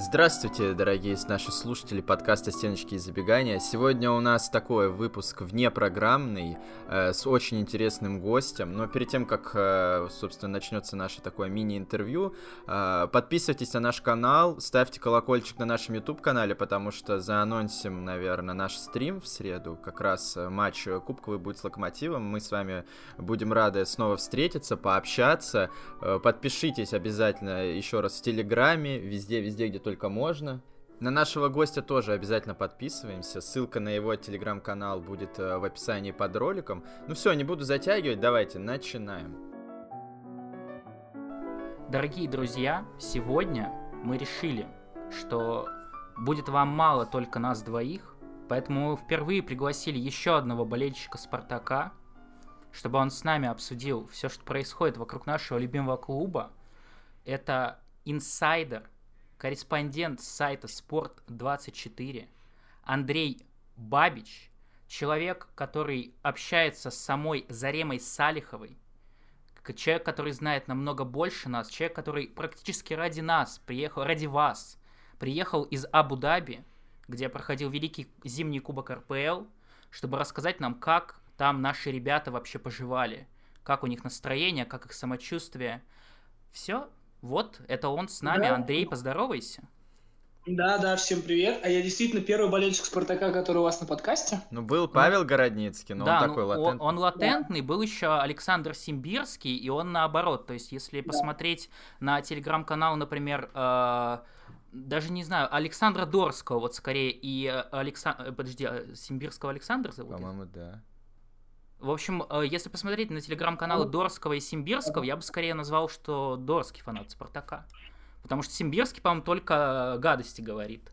Здравствуйте, дорогие наши слушатели подкаста «Стеночки и забегания». Сегодня у нас такой выпуск внепрограммный, э, с очень интересным гостем. Но перед тем, как, э, собственно, начнется наше такое мини-интервью, э, подписывайтесь на наш канал, ставьте колокольчик на нашем YouTube-канале, потому что заанонсим, наверное, наш стрим в среду. Как раз э, матч кубковый будет с Локомотивом. Мы с вами будем рады снова встретиться, пообщаться. Э, подпишитесь обязательно еще раз в Телеграме, везде-везде, где только можно. На нашего гостя тоже обязательно подписываемся. Ссылка на его телеграм-канал будет э, в описании под роликом. Ну все, не буду затягивать, давайте начинаем. Дорогие друзья, сегодня мы решили, что будет вам мало только нас двоих, поэтому мы впервые пригласили еще одного болельщика Спартака, чтобы он с нами обсудил все, что происходит вокруг нашего любимого клуба. Это инсайдер – корреспондент сайта Спорт24 Андрей Бабич, человек, который общается с самой Заремой Салиховой, человек, который знает намного больше нас, человек, который практически ради нас приехал, ради вас, приехал из Абу-Даби, где проходил великий зимний кубок РПЛ, чтобы рассказать нам, как там наши ребята вообще поживали, как у них настроение, как их самочувствие. Все, вот, это он с нами. Да. Андрей, поздоровайся. Да, да, всем привет. А я действительно первый болельщик Спартака, который у вас на подкасте. Ну, был Павел Городницкий, но да, он такой ну, латентный. Он, он латентный, был еще Александр Симбирский, и он наоборот. То есть, если да. посмотреть на телеграм-канал, например, э, даже не знаю, Александра Дорского, вот скорее, и э, Александр... Э, подожди, а Симбирского Александра зовут? По-моему, да. В общем, э, если посмотреть на телеграм-каналы Дорского и Симбирского, я бы скорее назвал, что Дорский фанат Спартака. Потому что Симбирский, по-моему, только гадости говорит.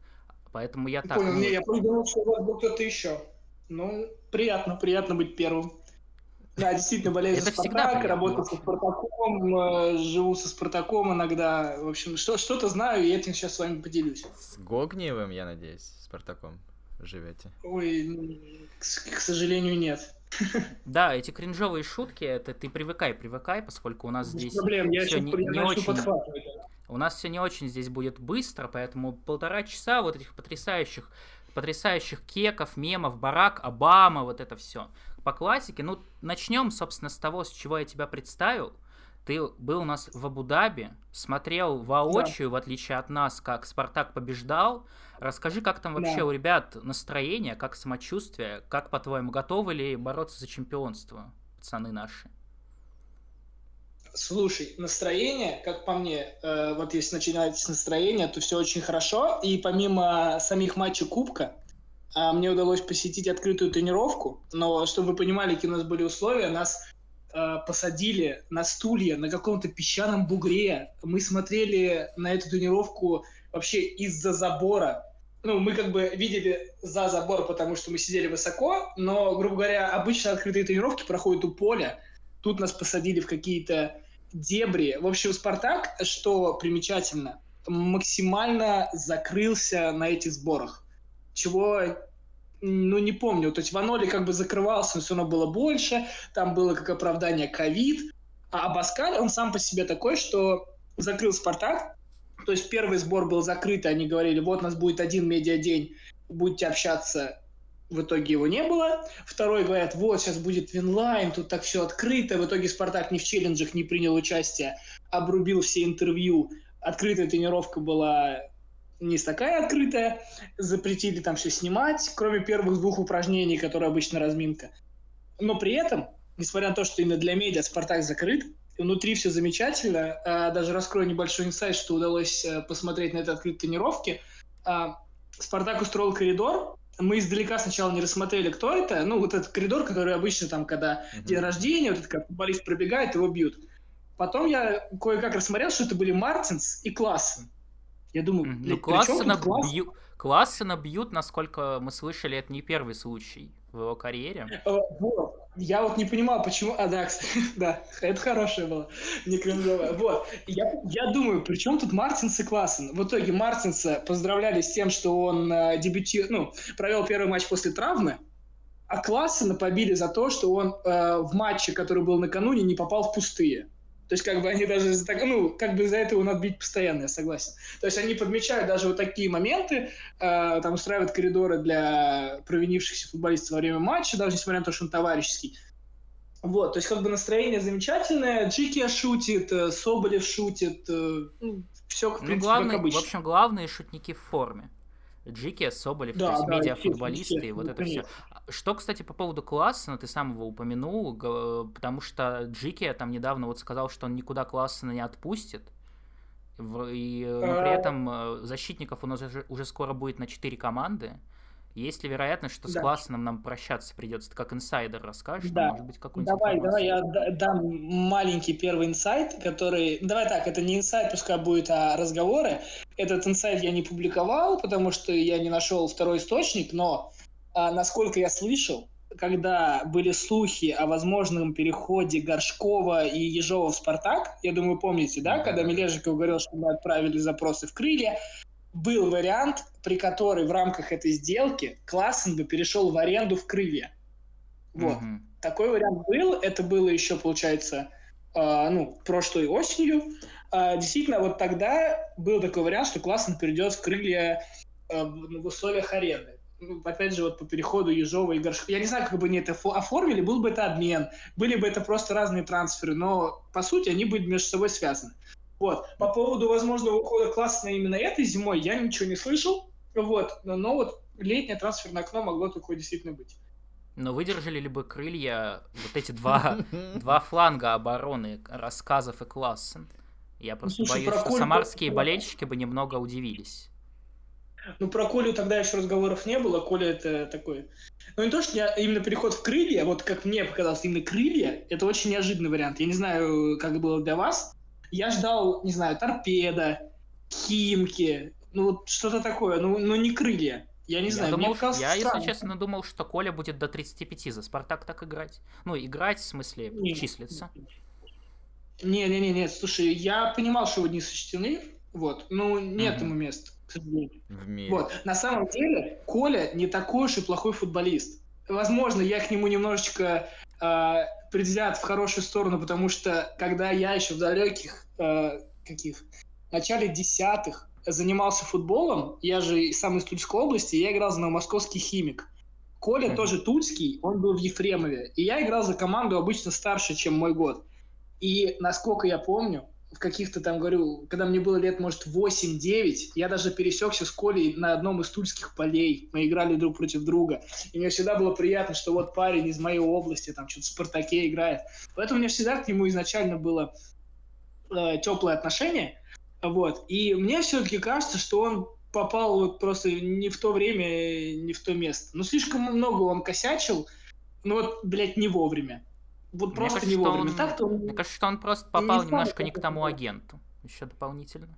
Поэтому я так... Понял, не, я подумал, что у вас был кто-то еще. Ну, приятно, приятно быть первым. Да, действительно, болею за Спартак, работаю со Спартаком, э, живу со Спартаком иногда. В общем, что, что-то знаю, и этим сейчас с вами поделюсь. С Гогниевым, я надеюсь, Спартаком живете? Ой, к, к сожалению, нет. Да, эти кринжовые шутки, это ты привыкай, привыкай, поскольку у нас Без здесь проблем, я все не, не очень... У нас все не очень здесь будет быстро, поэтому полтора часа вот этих потрясающих потрясающих кеков, мемов, Барак, Обама, вот это все. По классике, ну, начнем, собственно, с того, с чего я тебя представил. Ты был у нас в Абу-Даби, смотрел воочию, да. в отличие от нас, как Спартак побеждал, Расскажи, как там вообще да. у ребят настроение, как самочувствие, как, по-твоему, готовы ли бороться за чемпионство, пацаны наши? Слушай, настроение, как по мне, э, вот если начинать с настроения, то все очень хорошо. И помимо самих матчей Кубка, э, мне удалось посетить открытую тренировку. Но чтобы вы понимали, какие у нас были условия, нас э, посадили на стулья на каком-то песчаном бугре. Мы смотрели на эту тренировку вообще из-за забора. Ну, мы как бы видели за забор, потому что мы сидели высоко, но, грубо говоря, обычно открытые тренировки проходят у поля. Тут нас посадили в какие-то дебри. В общем, Спартак, что примечательно, максимально закрылся на этих сборах. Чего ну, не помню. То есть в Аноле как бы закрывался, но все равно было больше. Там было как оправдание ковид. А Абаскаль, он сам по себе такой, что закрыл Спартак, то есть первый сбор был закрыт, они говорили, вот у нас будет один медиадень, будете общаться, в итоге его не было. Второй говорят, вот сейчас будет Winline, тут так все открыто. В итоге Спартак ни в челленджах не принял участие, обрубил все интервью. Открытая тренировка была не такая открытая, запретили там все снимать, кроме первых двух упражнений, которые обычно разминка. Но при этом, несмотря на то, что именно для медиа Спартак закрыт, внутри все замечательно. А, даже раскрою небольшой инсайт, что удалось э, посмотреть на это открытой тренировке. А, Спартак устроил коридор. Мы издалека сначала не рассмотрели, кто это. Ну, вот этот коридор, который обычно там, когда uh-huh. день рождения, вот этот как футболист пробегает, его бьют. Потом я кое-как рассмотрел, что это были Мартинс и Классен. Я думаю, ну, Классена, класс? бью... Классена бьют, насколько мы слышали, это не первый случай в его карьере. Э, вот. Я вот не понимал, почему... А, да, да, это хорошее было, не кринжовое. Вот, я, я думаю, при чем тут Мартинс и Классен? В итоге Мартинса поздравляли с тем, что он э, дебюти... ну, провел первый матч после травмы, а Классена побили за то, что он э, в матче, который был накануне, не попал в пустые. То есть, как бы они даже за так, ну, как бы за это его надо бить постоянно, я согласен. То есть они подмечают даже вот такие моменты, э, там устраивают коридоры для провинившихся футболистов во время матча, даже несмотря на то, что он товарищеский. Вот, то есть как бы настроение замечательное, Джики шутит, э, Соболев шутит, э, ну, все, в Ну, принципе, главный, как в обычно. общем, главные шутники в форме. Джики, Соболев, Да, то есть да, медиафутболисты, и вот это все. естественно, Что, кстати, по поводу Классена, ты сам его упомянул, потому что Джики там недавно вот сказал, что он никуда Классена не отпустит. И, э, но при А. этом э, защитников у нас уже, уже скоро будет на 4 команды. Есть ли вероятность, что с Да. Классеном нам прощаться придется? Ты как инсайдер расскажешь? Да. Может быть, какую-нибудь Давай, давай, информацию? я да- дам маленький первый инсайт, который... Давай так, это не инсайт, пускай будет, а разговоры. Этот инсайт я не публиковал, потому что я не нашел второй источник, но, а, насколько я слышал, когда были слухи о возможном переходе Горшкова и Ежова в «Спартак», я думаю, помните, да, когда. Мележиков говорил, что мы отправили запросы в крылья, был вариант, при который в рамках этой сделки Классен бы перешел в аренду в крылья. Вот. Мгм. Такой вариант был. Это было еще, получается, э, ну, прошлой осенью. А, действительно, вот тогда был такой вариант, что классно перейдет в крылья э, в условиях аренды. Ну, опять же, вот по переходу Ежова и Горшкова. Я не знаю, как бы они это фо- оформили, был бы это обмен, были бы это просто разные трансферы, но по сути они были между собой связаны. Вот. По поводу возможного ухода классно именно этой зимой я ничего не слышал. Вот. Но, но вот летнее трансферное окно могло такое действительно быть. Но выдержали ли бы крылья вот эти два, два фланга обороны рассказов и Классен? Я просто Ну, слушай, боюсь, что Коль- самарские болельщики бы немного удивились. Ну, про Колю тогда еще разговоров не было. Коля это такой... Ну, не то, что я именно переход в крылья, вот как мне показалось, именно крылья, это очень неожиданный вариант. Я не знаю, как было для вас. Я ждал, не знаю, торпеда, химки, ну, вот что-то такое, ну, но не крылья. Я не я знаю, думал, мне показалось я, если странно. честно, думал, что Коля будет до 35 за Спартак так играть. Ну, играть, в смысле, Не. числиться. Не-не-не, нет, слушай, я понимал, что его не сочтены, вот, но нет Мгм. ему места, к сожалению. В мире. Вот, на самом деле, Коля не такой уж и плохой футболист. Возможно, я к нему немножечко э, предвзят в хорошую сторону, потому что когда я еще в далеких э, каких начале десятых занимался футболом, я же сам из Тульской области, я играл за Новомосковский химик. Коля Мгм. тоже тульский, он был в Ефремове. И я играл за команду обычно старше, чем мой год. И насколько я помню, в каких-то там, говорю, когда мне было лет, может, 8-9, я даже пересекся с Колей на одном из тульских полей. Мы играли друг против друга. И мне всегда было приятно, что вот парень из моей области, там, что-то в «Спартаке» играет. Поэтому мне всегда к нему изначально было э, теплое отношение. Вот. И мне все-таки кажется, что он попал вот просто не в то время, не в то место. Ну, слишком много он косячил, ну вот, блядь, не вовремя. Вот Мне просто кажется, не вовремя. он- Так-то он... Мне кажется, что он просто не попал знаю, немножко не к тому агенту. Еще дополнительно.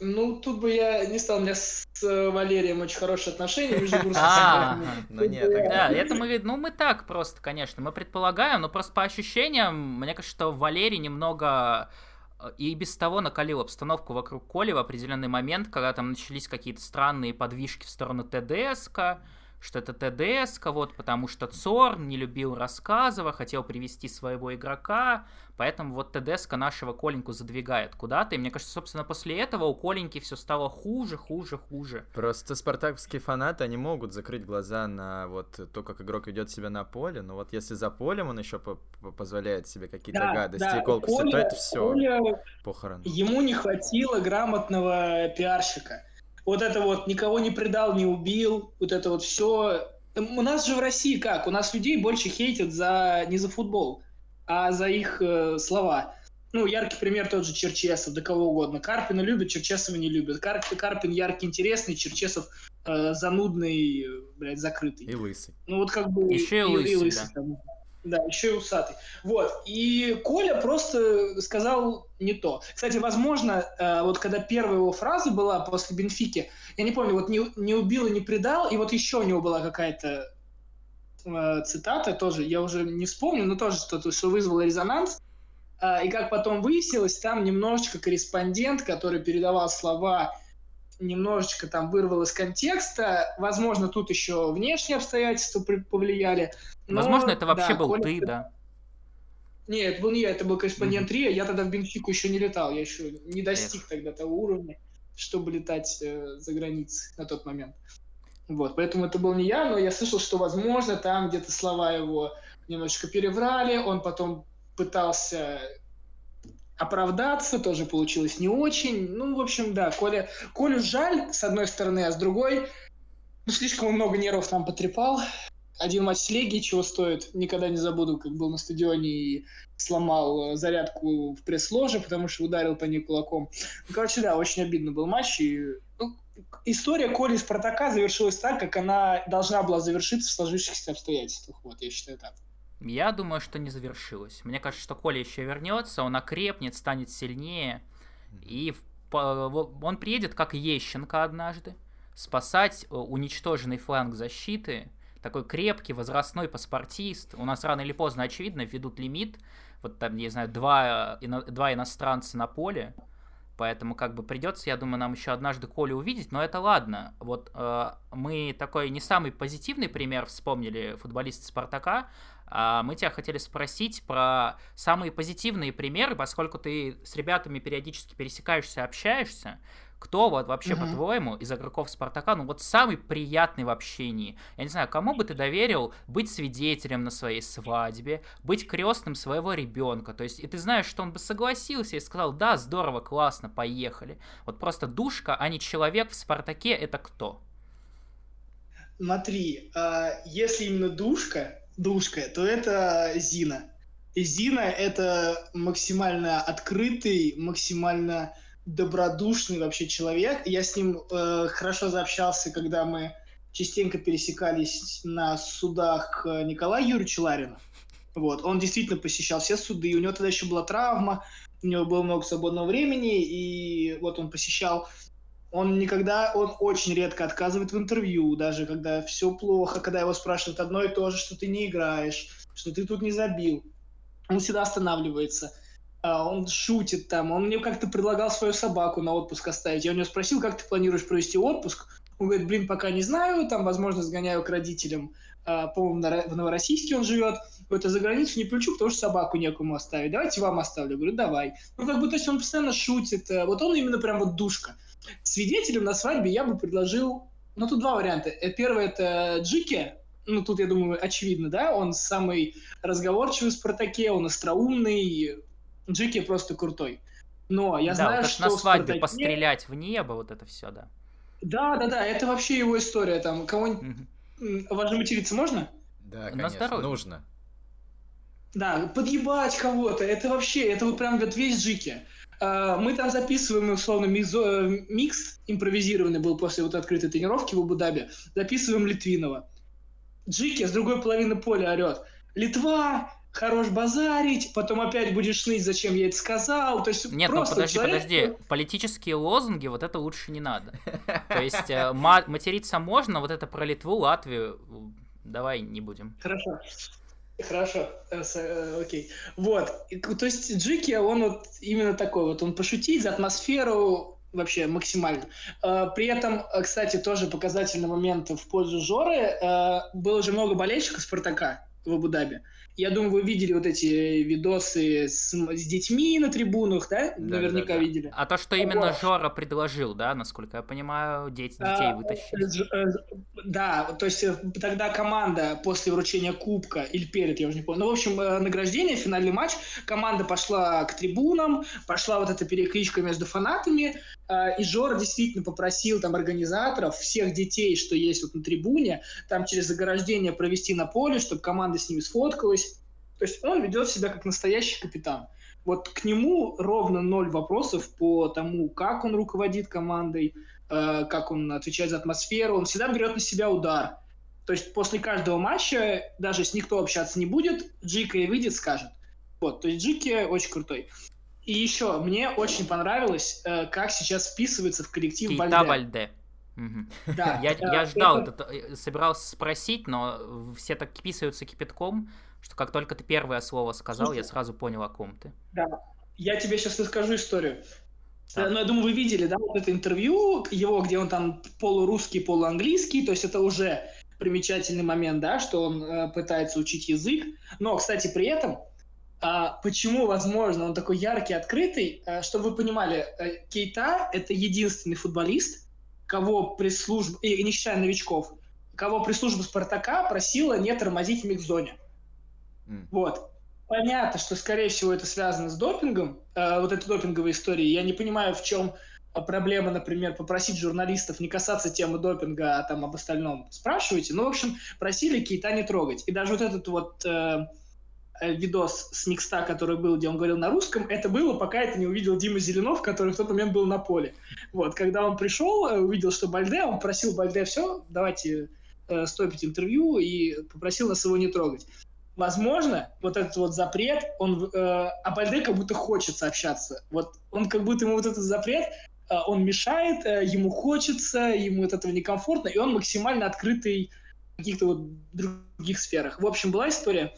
Ну, тут бы я не стал, у меня с Валерием очень хорошие отношения. между А, Ну нет, Да, Да, тогда... это мы, ну мы так просто, конечно, мы предполагаем, но просто по ощущениям, мне кажется, что Валерий немного э, и без того накалил обстановку вокруг Коли в определенный момент, когда там начались какие-то странные подвижки в сторону ТДСК, что это ТДСК, вот, потому что Цорн не любил рассказова, хотел привести своего игрока, поэтому вот ТДСК нашего Коленьку задвигает куда-то, и мне кажется, собственно, после этого у Коленьки все стало хуже, хуже, хуже. Просто спартаковские фанаты, они могут закрыть глаза на вот то, как игрок ведет себя на поле, но вот если за полем он еще по- по- позволяет себе какие-то Да, гадости да, и колкости, то Коля- это все Коля похорон. Ему не хватило грамотного пиарщика. Вот это вот никого не предал, не убил, вот это вот все. У нас же в России как? У нас людей больше хейтят за не за футбол, а за их э, слова. Ну, яркий пример тот же Черчесов, да кого угодно. Карпина любят, Черчесова не любят. Кар- Карпин яркий, интересный, Черчесов э, занудный, блядь, закрытый. И лысый. Ну вот как бы... Ещё и лысый, да. там. Да, еще и усатый. Вот. И Коля просто сказал не то. Кстати, возможно, э, вот когда первая его фраза была после Бенфики, я не помню, вот не, не убил и не предал, и вот еще у него была какая-то э, цитата тоже, я уже не вспомню, но тоже что-то, что вызвало резонанс. А, и как потом выяснилось, там немножечко корреспондент, который передавал слова немножечко там вырвал из контекста. Возможно, тут еще внешние обстоятельства повлияли. Но, Возможно, это вообще да, был Коля- ты, да. Нет, это был не я, это был корреспондент mm-hmm. РИА. Я тогда в Бенфику еще не летал, я еще не достиг Эх. тогда того уровня, чтобы летать э, за границей на тот момент. Вот, поэтому это был не я, но я слышал, что, возможно, там где-то слова его немножечко переврали, он потом пытался оправдаться, тоже получилось не очень. Ну, в общем, да, Коля, Колю жаль, с одной стороны, а с другой, ну, слишком много нервов нам потрепал. Один матч с Легией чего стоит, никогда не забуду, как был на стадионе и сломал э, зарядку в пресс-ложе, потому что ударил по ней кулаком. Ну, короче, да, очень обидно был матч. И, ну, история Коли Спартака завершилась так, как она должна была завершиться в сложившихся обстоятельствах. Вот, я считаю так. Я думаю, что не завершилось. Мне кажется, что Коля еще вернется, он окрепнет, станет сильнее. И он приедет, как Ещенко однажды, спасать э, уничтоженный фланг защиты. Такой крепкий, возрастной паспортист. У нас рано или поздно, очевидно, введут лимит. Вот там, не знаю, два, два иностранца на поле. Поэтому как бы придется, я думаю, нам еще однажды Колю увидеть, но это ладно. Вот э, мы такой не самый позитивный пример вспомнили футболиста Спартака, мы тебя хотели спросить про самые позитивные примеры, поскольку ты с ребятами периодически пересекаешься, общаешься. Кто вот вообще, угу. по-твоему, из игроков Спартака, ну вот самый приятный в общении? Я не знаю, кому бы ты доверил быть свидетелем на своей свадьбе, быть крестным своего ребенка? То есть, и ты знаешь, что он бы согласился и сказал, да, здорово, классно, поехали. Вот просто душка, а не человек в Спартаке, это кто? Смотри, а, если именно душка, душка, то это Зина. Зина это максимально открытый, максимально добродушный вообще человек. Я с ним э, хорошо заобщался, когда мы частенько пересекались на судах Николая Юрьевича Ларина. Вот. Он действительно посещал все суды, у него тогда еще была травма, у него было много свободного времени, и вот он посещал он никогда, он очень редко отказывает в интервью, даже когда все плохо, когда его спрашивают одно и то же, что ты не играешь, что ты тут не забил. Он всегда останавливается. А, он шутит там, он мне как-то предлагал свою собаку на отпуск оставить. Я у него спросил, как ты планируешь провести отпуск? Он говорит, блин, пока не знаю, там, возможно, сгоняю к родителям, а, по-моему, в Новороссийске он живет, это за границу не плечу, потому что собаку некому оставить. Давайте вам оставлю. Я говорю, давай. Ну, как бы, то есть он постоянно шутит. Э, вот он именно прям вот душка. Свидетелем на свадьбе я бы предложил, ну, тут два варианта. Э, первый – это Джики, ну, тут, я думаю, очевидно, да, он самый разговорчивый в «Спартаке», он остроумный, Джеки просто крутой. Но я да, знаю, вот что на свадьбе Спартаке... пострелять в небо, вот это все, да. Да, да, да, это вообще его история. Там кого-нибудь. Угу. Важно материться можно? Да, конечно, нужно. Да, подъебать кого-то, это вообще, это вот прям вот весь Джики. А, мы там записываем, условно, мизо, микс импровизированный был после вот открытой тренировки в Абу-Даби. Записываем Литвинова. Джики с другой половины поля орет. Литва, хорош базарить, потом опять будешь ныть, зачем я это сказал. То есть Нет, ну подожди, человек... подожди. Политические лозунги, вот это лучше не надо. То есть э, материться можно, вот это про Литву, Латвию, давай не будем. Хорошо. Хорошо, э, э, окей. Вот, то есть Джики, он вот именно такой вот, он пошутить за атмосферу вообще максимально. При этом, кстати, тоже показательный момент в пользу Жоры. Было же много болельщиков Спартака в Абу-Даби. Я думаю, вы видели вот эти видосы с, с детьми на трибунах, да? да Наверняка да, да. видели. А то, что именно вот. Жора предложил, да, насколько я понимаю, дети, детей а, вытащили. Э, да, то есть э, тогда команда после вручения кубка, или перед, я уже не помню, ну, в общем, э, награждение, финальный матч, команда пошла к трибунам, пошла вот эта перекличка между фанатами, и Жора действительно попросил там организаторов, всех детей, что есть вот на трибуне, там через заграждение провести на поле, чтобы команда с ними сфоткалась, то есть он ведет себя как настоящий капитан. Вот к нему ровно ноль вопросов по тому, как он руководит командой, э, как он отвечает за атмосферу. Он всегда берет на себя удар. То есть после каждого матча, даже если никто общаться не будет, Джика и выйдет, скажет. Вот, то есть Джики очень крутой. И еще, мне очень понравилось, э, как сейчас вписывается в коллектив Кейта Вальде. Вальде. Угу. Да, я, я ждал, это... это, собирался спросить, но все так вписываются кипятком что как только ты первое слово сказал, Слушай, я сразу понял, о ком ты. Да, я тебе сейчас расскажу историю. Да. Ну, я думаю, вы видели, да, вот это интервью его, где он там полурусский, полуанглийский, то есть это уже примечательный момент, да, что он э, пытается учить язык. Но, кстати, при этом А почему, возможно, он такой яркий, открытый? А, чтобы вы понимали, э, Кейта — это единственный футболист, кого пресс-служба, и не считая новичков, кого пресс-служба Спартака просила не тормозить в микс-зоне. Вот. Понятно, что, скорее всего, это связано с допингом, э, вот этой допинговой истории. Я не понимаю, в чем проблема, например, попросить журналистов не касаться темы допинга, а там об остальном спрашивайте. Ну, в общем, просили Кейта не трогать. И даже вот этот вот э, Э, видос с микста, который был, где он говорил на русском, это было, пока это не увидел Дима Зеленов, который в тот момент был на поле. Вот, когда он пришел, э, увидел, что Бальде, он просил Бальде, все, давайте э, стопить интервью, и попросил нас его не трогать. Возможно, вот этот вот запрет, он, э, а как будто хочется общаться. Вот он как будто ему вот этот запрет, э, он мешает, э, ему хочется, ему от этого некомфортно, и он максимально открытый в каких-то вот других сферах. В общем, была история,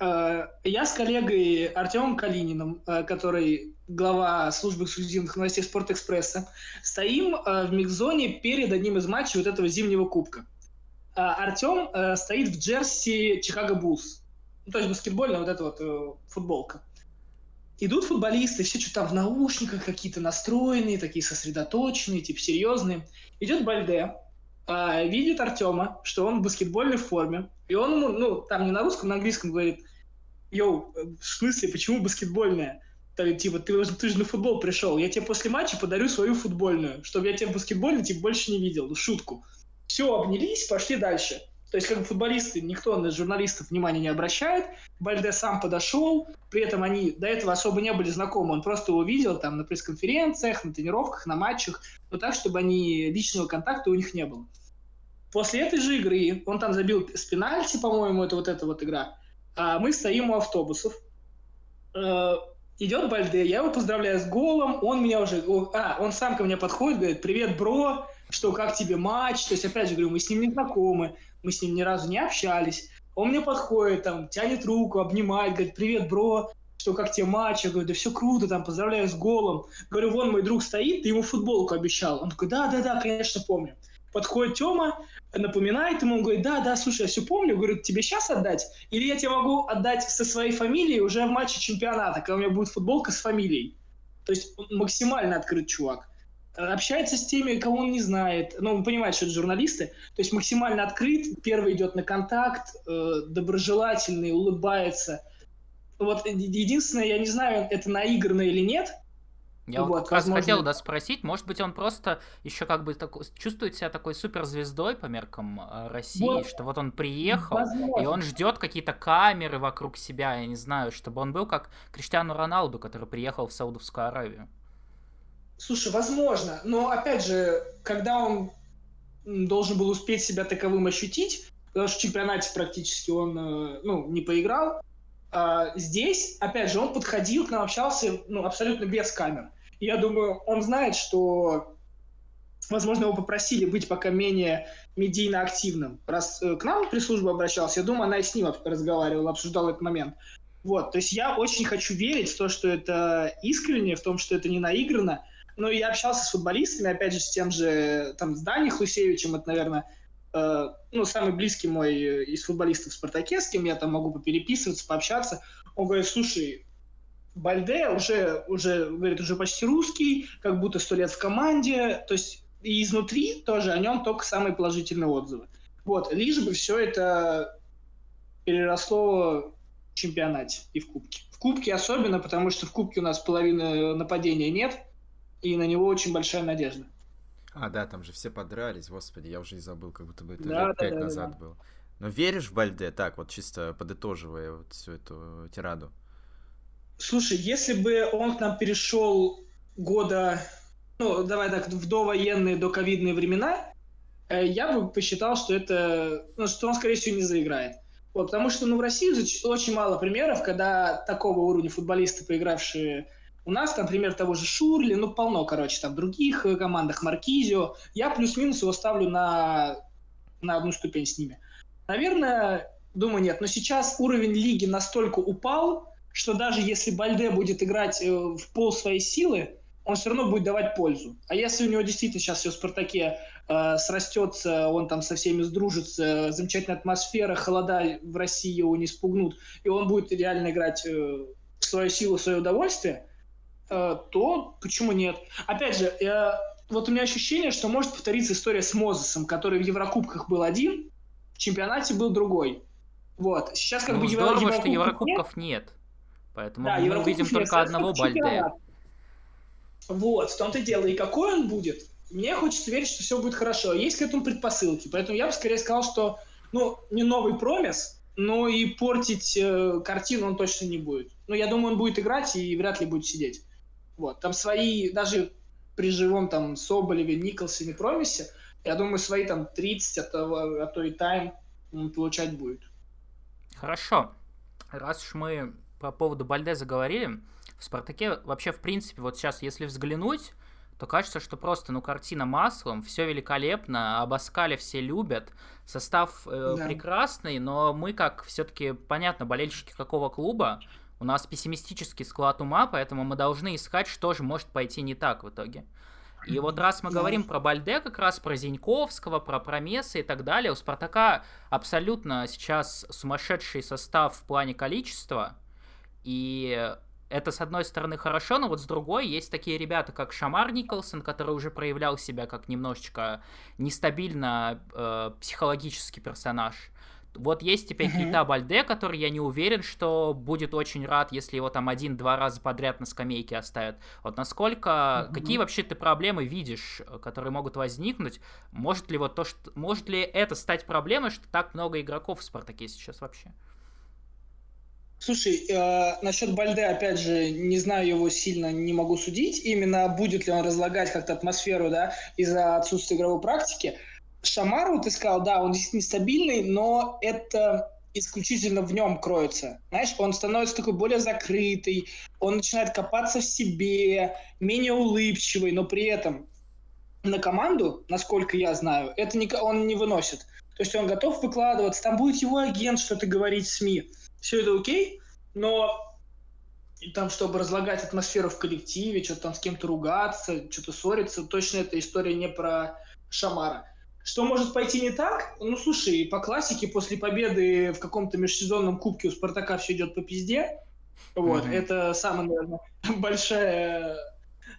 Э, я с коллегой Артемом Калининым, э, который глава службы эксклюзивных новостей Спортэкспресса, стоим э, в микс-зоне перед одним из матчей вот этого зимнего кубка. Артем стоит в джерси Чикаго Буллс. Ну, то есть баскетбольная вот эта вот футболка. Идут футболисты, все что там в наушниках какие-то настроенные, такие сосредоточенные, типа серьезные. Идет Бальде, видит Артема, что он в баскетбольной форме, и он ему, ну, там не на русском, на английском говорит, yo, в смысле, почему баскетбольная? Так, типа, ты, ты же на футбол пришел, я тебе после матча подарю свою футбольную, чтобы я тебя в баскетбольной типа, больше не видел. Ну, шутку. Все, обнялись, пошли дальше. То есть, как бы футболисты, никто на журналистов внимания не обращает. Бальде сам подошел, при этом они до этого особо не были знакомы. Он просто его видел там на пресс-конференциях, на тренировках, на матчах, но так, чтобы они личного контакта у них не было. После этой же игры, он там забил с пенальти, по-моему, это вот эта вот игра, а мы стоим у автобусов. Э, идет Бальде, я его поздравляю с голом, он меня уже... А, он сам ко мне подходит, говорит, привет, бро, что, как тебе матч? То есть, опять же, говорю, мы с ним не знакомы, мы с ним ни разу не общались. Он мне подходит, там, тянет руку, обнимает, говорит, привет, бро, что, как тебе матч? Я говорю, да все круто, там, поздравляю с голом. Говорю, вон мой друг стоит, ты ему футболку обещал. Он такой, да-да-да, конечно, помню. Подходит Тёма, напоминает ему, он говорит, да, да, слушай, я все помню, говорю, тебе сейчас отдать? Или я тебе могу отдать со своей фамилией уже в матче чемпионата, когда у меня будет футболка с фамилией. То есть он максимально открыт чувак. Общается с теми, кого он не знает. Ну, он понимает, что это журналисты. То есть максимально открыт, первый идет на контакт, э, доброжелательный, улыбается. Вот единственное, я не знаю, это наигранно или нет, я вот, как возможно... раз хотел да, спросить, может быть, он просто еще как бы такой, чувствует себя такой суперзвездой по меркам э, России, вот. что вот он приехал, возможно. и он ждет какие-то камеры вокруг себя, я не знаю, чтобы он был как Криштиану Роналду, который приехал в Саудовскую Аравию. Слушай, возможно, но опять же, когда он должен был успеть себя таковым ощутить, потому что в чемпионате практически он э, ну, не поиграл, а здесь, опять же, он подходил к нам, общался ну, абсолютно без камер я думаю, он знает, что, возможно, его попросили быть пока менее медийно активным. Раз э, к нам пресс-служба обращалась, я думаю, она и с ним разговаривала, обсуждала этот момент. Вот, то есть я очень хочу верить в то, что это искренне, в том, что это не наиграно. Но я общался с футболистами, опять же, с тем же, там, с Дани Хусевичем, это, наверное, э, ну, самый близкий мой из футболистов в «Спартаке», с кем я там могу попереписываться, пообщаться. Он говорит, слушай, Бальде уже, уже, говорит, уже почти русский, как будто сто лет в команде, то есть и изнутри тоже о нем только самые положительные отзывы. Вот, лишь бы все это переросло в чемпионате и в кубке. В кубке особенно, потому что в кубке у нас половины нападения нет, и на него очень большая надежда. А, да, там же все подрались, господи, я уже и забыл, как будто бы это да, лет пять да, назад да. было. Но веришь в Бальде, так, вот чисто подытоживая вот всю эту тираду? Слушай, если бы он к нам перешел года, ну, давай так, в довоенные, доковидные времена, э, я бы посчитал, что это, ну, что он, скорее всего, не заиграет. Вот, потому что, ну, в России очень мало примеров, когда такого уровня футболисты, поигравшие у нас, например, того же Шурли, ну, полно, короче, там, других э, командах, Маркизио. Я плюс-минус его ставлю на, на одну ступень с ними. Наверное, думаю, нет. Но сейчас уровень лиги настолько упал, что даже если Бальде будет играть э, в пол своей силы, он все равно будет давать пользу. А если у него действительно сейчас все в «Спартаке» э, срастется, он там со всеми сдружится, замечательная атмосфера, холода в России его не спугнут, и он будет реально играть э, в свою силу, в свое удовольствие, то почему нет? Опять же, я, вот у меня ощущение, что может повториться история с Мозесом, который в Еврокубках был один, в чемпионате был другой. Вот. Сейчас как ну, бы здорово, Евро... что Еврокубков нет. нет. Поэтому да, мы видим только нет, одного Бальде. Вот, в том-то дело. И какой он будет, мне хочется верить, что все будет хорошо. Есть к этому предпосылки. Поэтому я бы скорее сказал, что ну, не новый промис, но и портить э, картину он точно не будет. Но я думаю, он будет играть и вряд ли будет сидеть. Вот. Там свои, даже при живом там Соболеве, Николсоне, Промисе, я думаю, свои там 30, а то, а то и тайм получать будет. Хорошо. Раз уж мы по поводу Бальде заговорили, в «Спартаке» вообще, в принципе, вот сейчас, если взглянуть, то кажется, что просто, ну, картина маслом, все великолепно, Абаскали все любят, состав э, да. прекрасный, но мы, как все-таки, понятно, болельщики какого клуба, у нас пессимистический склад ума, поэтому мы должны искать, что же может пойти не так в итоге. И вот раз мы говорим про Бальде, как раз про Зиньковского, про Промеса и так далее, у Спартака абсолютно сейчас сумасшедший состав в плане количества, и это, с одной стороны, хорошо, но вот с другой есть такие ребята, как Шамар Николсон, который уже проявлял себя как немножечко нестабильно э, психологический персонаж. Вот есть теперь uh-huh. Кейта Бальде, который я не уверен, что будет очень рад, если его там один-два раза подряд на скамейке оставят. Вот насколько, uh-huh. какие вообще ты проблемы видишь, которые могут возникнуть? Может ли вот то, что, может ли это стать проблемой, что так много игроков в Спартаке сейчас вообще? Слушай, э, насчет Бальде, опять же, не знаю его сильно, не могу судить. Именно будет ли он разлагать как-то атмосферу, да, из-за отсутствия игровой практики. Шамару, ты сказал, да, он действительно стабильный, но это исключительно в нем кроется. Знаешь, он становится такой более закрытый, он начинает копаться в себе, менее улыбчивый, но при этом на команду, насколько я знаю, это не, он не выносит. То есть он готов выкладываться, там будет его агент что-то говорить в СМИ все это окей, но и там, чтобы разлагать атмосферу в коллективе, что-то там с кем-то ругаться, что-то ссориться, точно эта история не про Шамара. Что может пойти не так? Ну, слушай, по классике, после победы в каком-то межсезонном кубке у Спартака все идет по пизде. Вот, mm-hmm. это самая, наверное, большая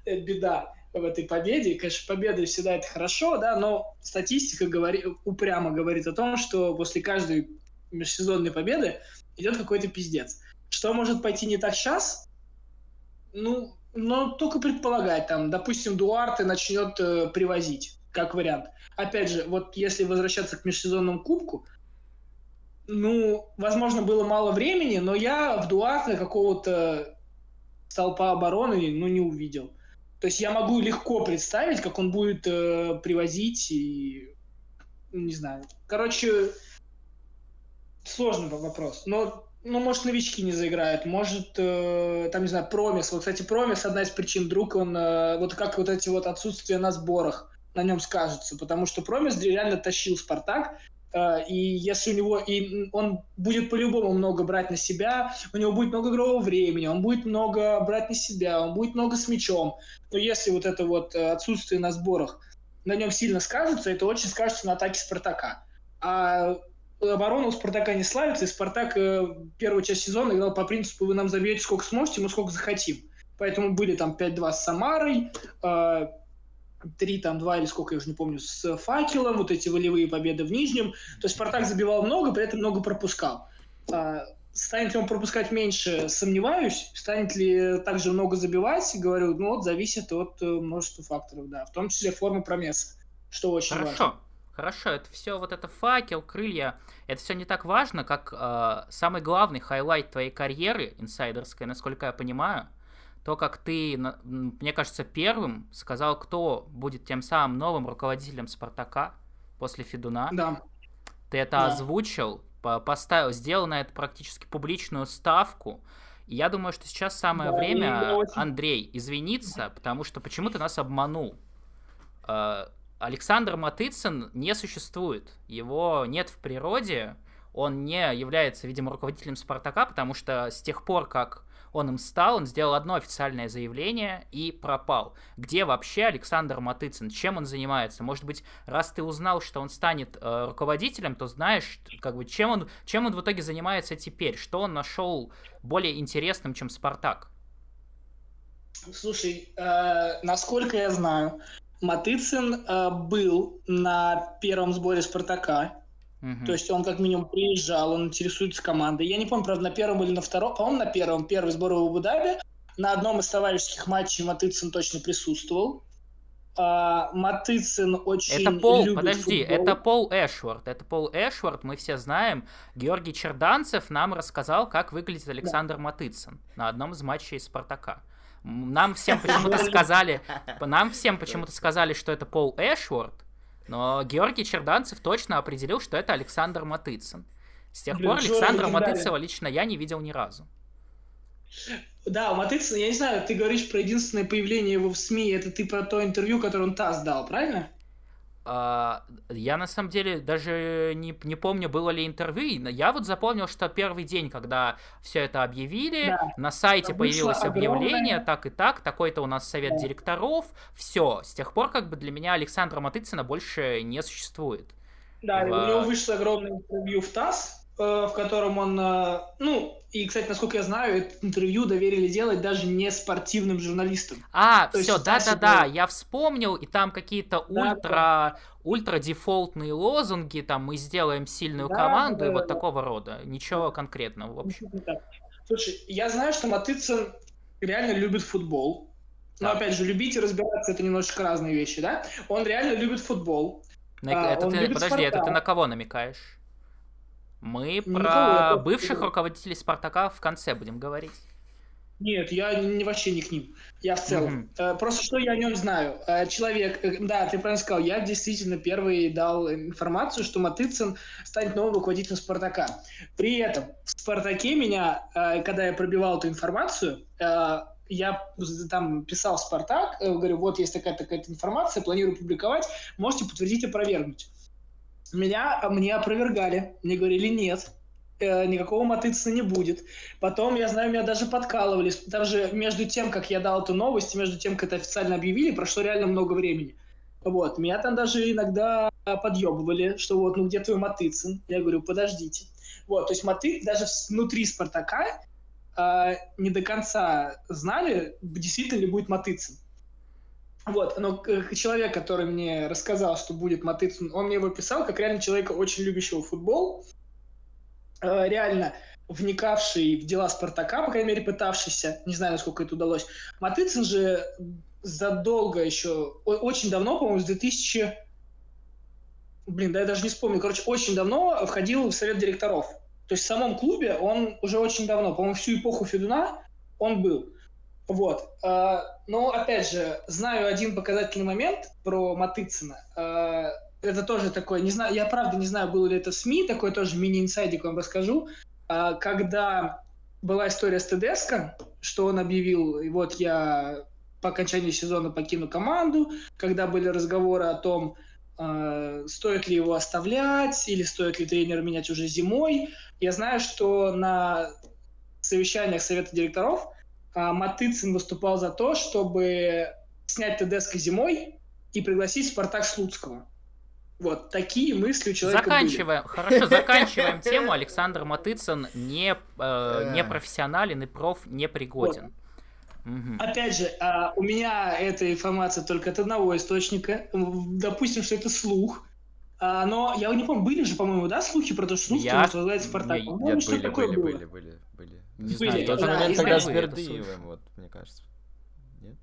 э, беда в этой победе. Конечно, победа всегда это хорошо, да, но статистика говорит, упрямо говорит о том, что после каждой межсезонной победы идет какой-то пиздец. Что может пойти не так сейчас? Ну, но только предполагать, там, допустим, Дуарте начнет э, привозить, как вариант. Опять же, вот если возвращаться к межсезонному кубку, ну, возможно, было мало времени, но я в Дуарте какого-то столпа обороны, ну, не увидел. То есть я могу легко представить, как он будет э, привозить и... Не знаю. Короче, сложный вопрос. Но, ну, может, новички не заиграют, может, э, там, не знаю, Промис. Вот, кстати, Промис одна из причин, вдруг он, э, вот как вот эти вот отсутствия на сборах на нем скажется, потому что Промис реально тащил Спартак, э, и если у него, и он будет по-любому много брать на себя, у него будет много игрового времени, он будет много брать на себя, он будет много с мячом, но если вот это вот э, отсутствие на сборах на нем сильно скажется, это очень скажется на атаке Спартака. А оборона у Спартака не славится, и Спартак э, первую часть сезона играл по принципу «вы нам забьете сколько сможете, мы сколько захотим». Поэтому были там 5-2 с Самарой, э, 3 там 2 или сколько, я уже не помню, с Факелом, вот эти волевые победы в Нижнем. То есть Спартак забивал много, при этом много пропускал. Э, станет ли он пропускать меньше, сомневаюсь. Станет ли также много забивать, говорю, ну вот зависит от э, множества факторов, да, в том числе формы промеса, что очень Хорошо. важно. Хорошо, это все вот это факел, крылья, это все не так важно, как э, самый главный хайлайт твоей карьеры инсайдерской, насколько я понимаю, то, как ты, мне кажется, первым сказал, кто будет тем самым новым руководителем Спартака после Федуна. Да. Ты это да. озвучил, поставил, сделал на это практически публичную ставку. И я думаю, что сейчас самое да, время, Андрей, извиниться, потому что почему ты нас обманул. Э, Александр Матыцын не существует. Его нет в природе. Он не является, видимо, руководителем Спартака, потому что с тех пор, как он им стал, он сделал одно официальное заявление и пропал. Где вообще Александр Матыцын? Чем он занимается? Может быть, раз ты узнал, что он станет э, руководителем, то знаешь, как бы, чем он, чем он в итоге занимается теперь? Что он нашел более интересным, чем Спартак? Слушай, э, насколько я знаю, Матыцын э, был на первом сборе Спартака. Угу. То есть он как минимум приезжал, он интересуется командой. Я не помню, правда, на первом или на втором. По-моему, на первом. Первый сбор в Абу-Даби. На одном из товарищеских матчей Матыцын точно присутствовал. А, Матыцын очень это Пол, любит подожди, футбол. это Пол Эшвард. Это Пол Эшвард, мы все знаем. Георгий Черданцев нам рассказал, как выглядит Александр да. Матыцын на одном из матчей Спартака. Нам всем почему-то сказали, нам всем почему-то сказали, что это Пол Эшворд, но Георгий Черданцев точно определил, что это Александр Матыцын. С тех пор Александра Матыцева лично я не видел ни разу. Да, у Матыцына, я не знаю, ты говоришь про единственное появление его в СМИ, это ты про то интервью, которое он ТАСС дал, правильно? А, я на самом деле даже не, не помню, было ли интервью. Я вот запомнил, что первый день, когда все это объявили, да. на сайте появилось объявление, огромное... так и так, такой-то у нас совет да. директоров. Все, с тех пор как бы для меня Александра Матыцына больше не существует. Да, в... у него вышло огромное интервью в ТАСС, в котором он, э, ну, и, кстати, насколько я знаю, это интервью доверили делать даже не спортивным журналистам. А, То все, да-да-да, я вспомнил, и там какие-то да, ультра, да. ультра дефолтные лозунги, там мы сделаем сильную да, команду, да, и вот да. такого рода, ничего конкретного, в общем. Слушай, я знаю, что Матыцын реально любит футбол, но, опять же, любить и разбираться это немножечко разные вещи, да? Он реально любит футбол. На, это ты, подожди, спорта. это ты на кого намекаешь? Мы Никого, про бывших руководителей Спартака в конце будем говорить. Нет, я не, вообще не к ним. Я в целом. Mm-hmm. Просто что я о нем знаю. Э, человек, э, да, ты правильно сказал, я действительно первый дал информацию, что Матыцын станет новым руководителем Спартака. При этом в Спартаке меня, когда я пробивал эту информацию, я там писал Спартак, говорю, вот есть такая-такая информация, планирую публиковать, можете подтвердить, опровергнуть меня, мне опровергали. Мне говорили, нет, э, никакого мотыцина не будет. Потом, я знаю, меня даже подкалывали. Даже между тем, как я дал эту новость, между тем, как это официально объявили, прошло реально много времени. Вот, меня там даже иногда подъебывали, что вот, ну где твой Матыцин? Я говорю, подождите. Вот, то есть Маты даже внутри Спартака э, не до конца знали, действительно ли будет Матыцин. Вот, но человек, который мне рассказал, что будет Матыцин, он мне его писал как реально человека, очень любящего футбол, э, реально вникавший в дела Спартака, по крайней мере, пытавшийся, не знаю, насколько это удалось. Матыцин же задолго еще, очень давно, по-моему, с 2000... Блин, да я даже не вспомню. Короче, очень давно входил в совет директоров. То есть в самом клубе он уже очень давно, по-моему, всю эпоху Федуна он был. Вот. А, но, опять же, знаю один показательный момент про Матыцына. А, это тоже такое, не знаю, я правда не знаю, было ли это в СМИ, такой тоже мини-инсайдик вам расскажу. А, когда была история с Тедеско, что он объявил, и вот я по окончании сезона покину команду, когда были разговоры о том, стоит ли его оставлять или стоит ли тренера менять уже зимой. Я знаю, что на совещаниях совета директоров а Матыцин выступал за то, чтобы снять ТДСК зимой и пригласить Спартак Слуцкого. Вот, такие мысли у человека Заканчиваем, были. хорошо, заканчиваем тему. Александр Матыцин не, э, не профессионален и проф не пригоден. Вот. Угу. Опять же, а, у меня эта информация только от одного источника. Допустим, что это слух. А, но я не помню, были же, по-моему, да, слухи про то, что Слуцкий я... возглавляет Спартак? Нет, нет были, были, были, были, были. Не были. знаю, в тот же момент, когда с Бердыевым, вот, мне кажется. Нет?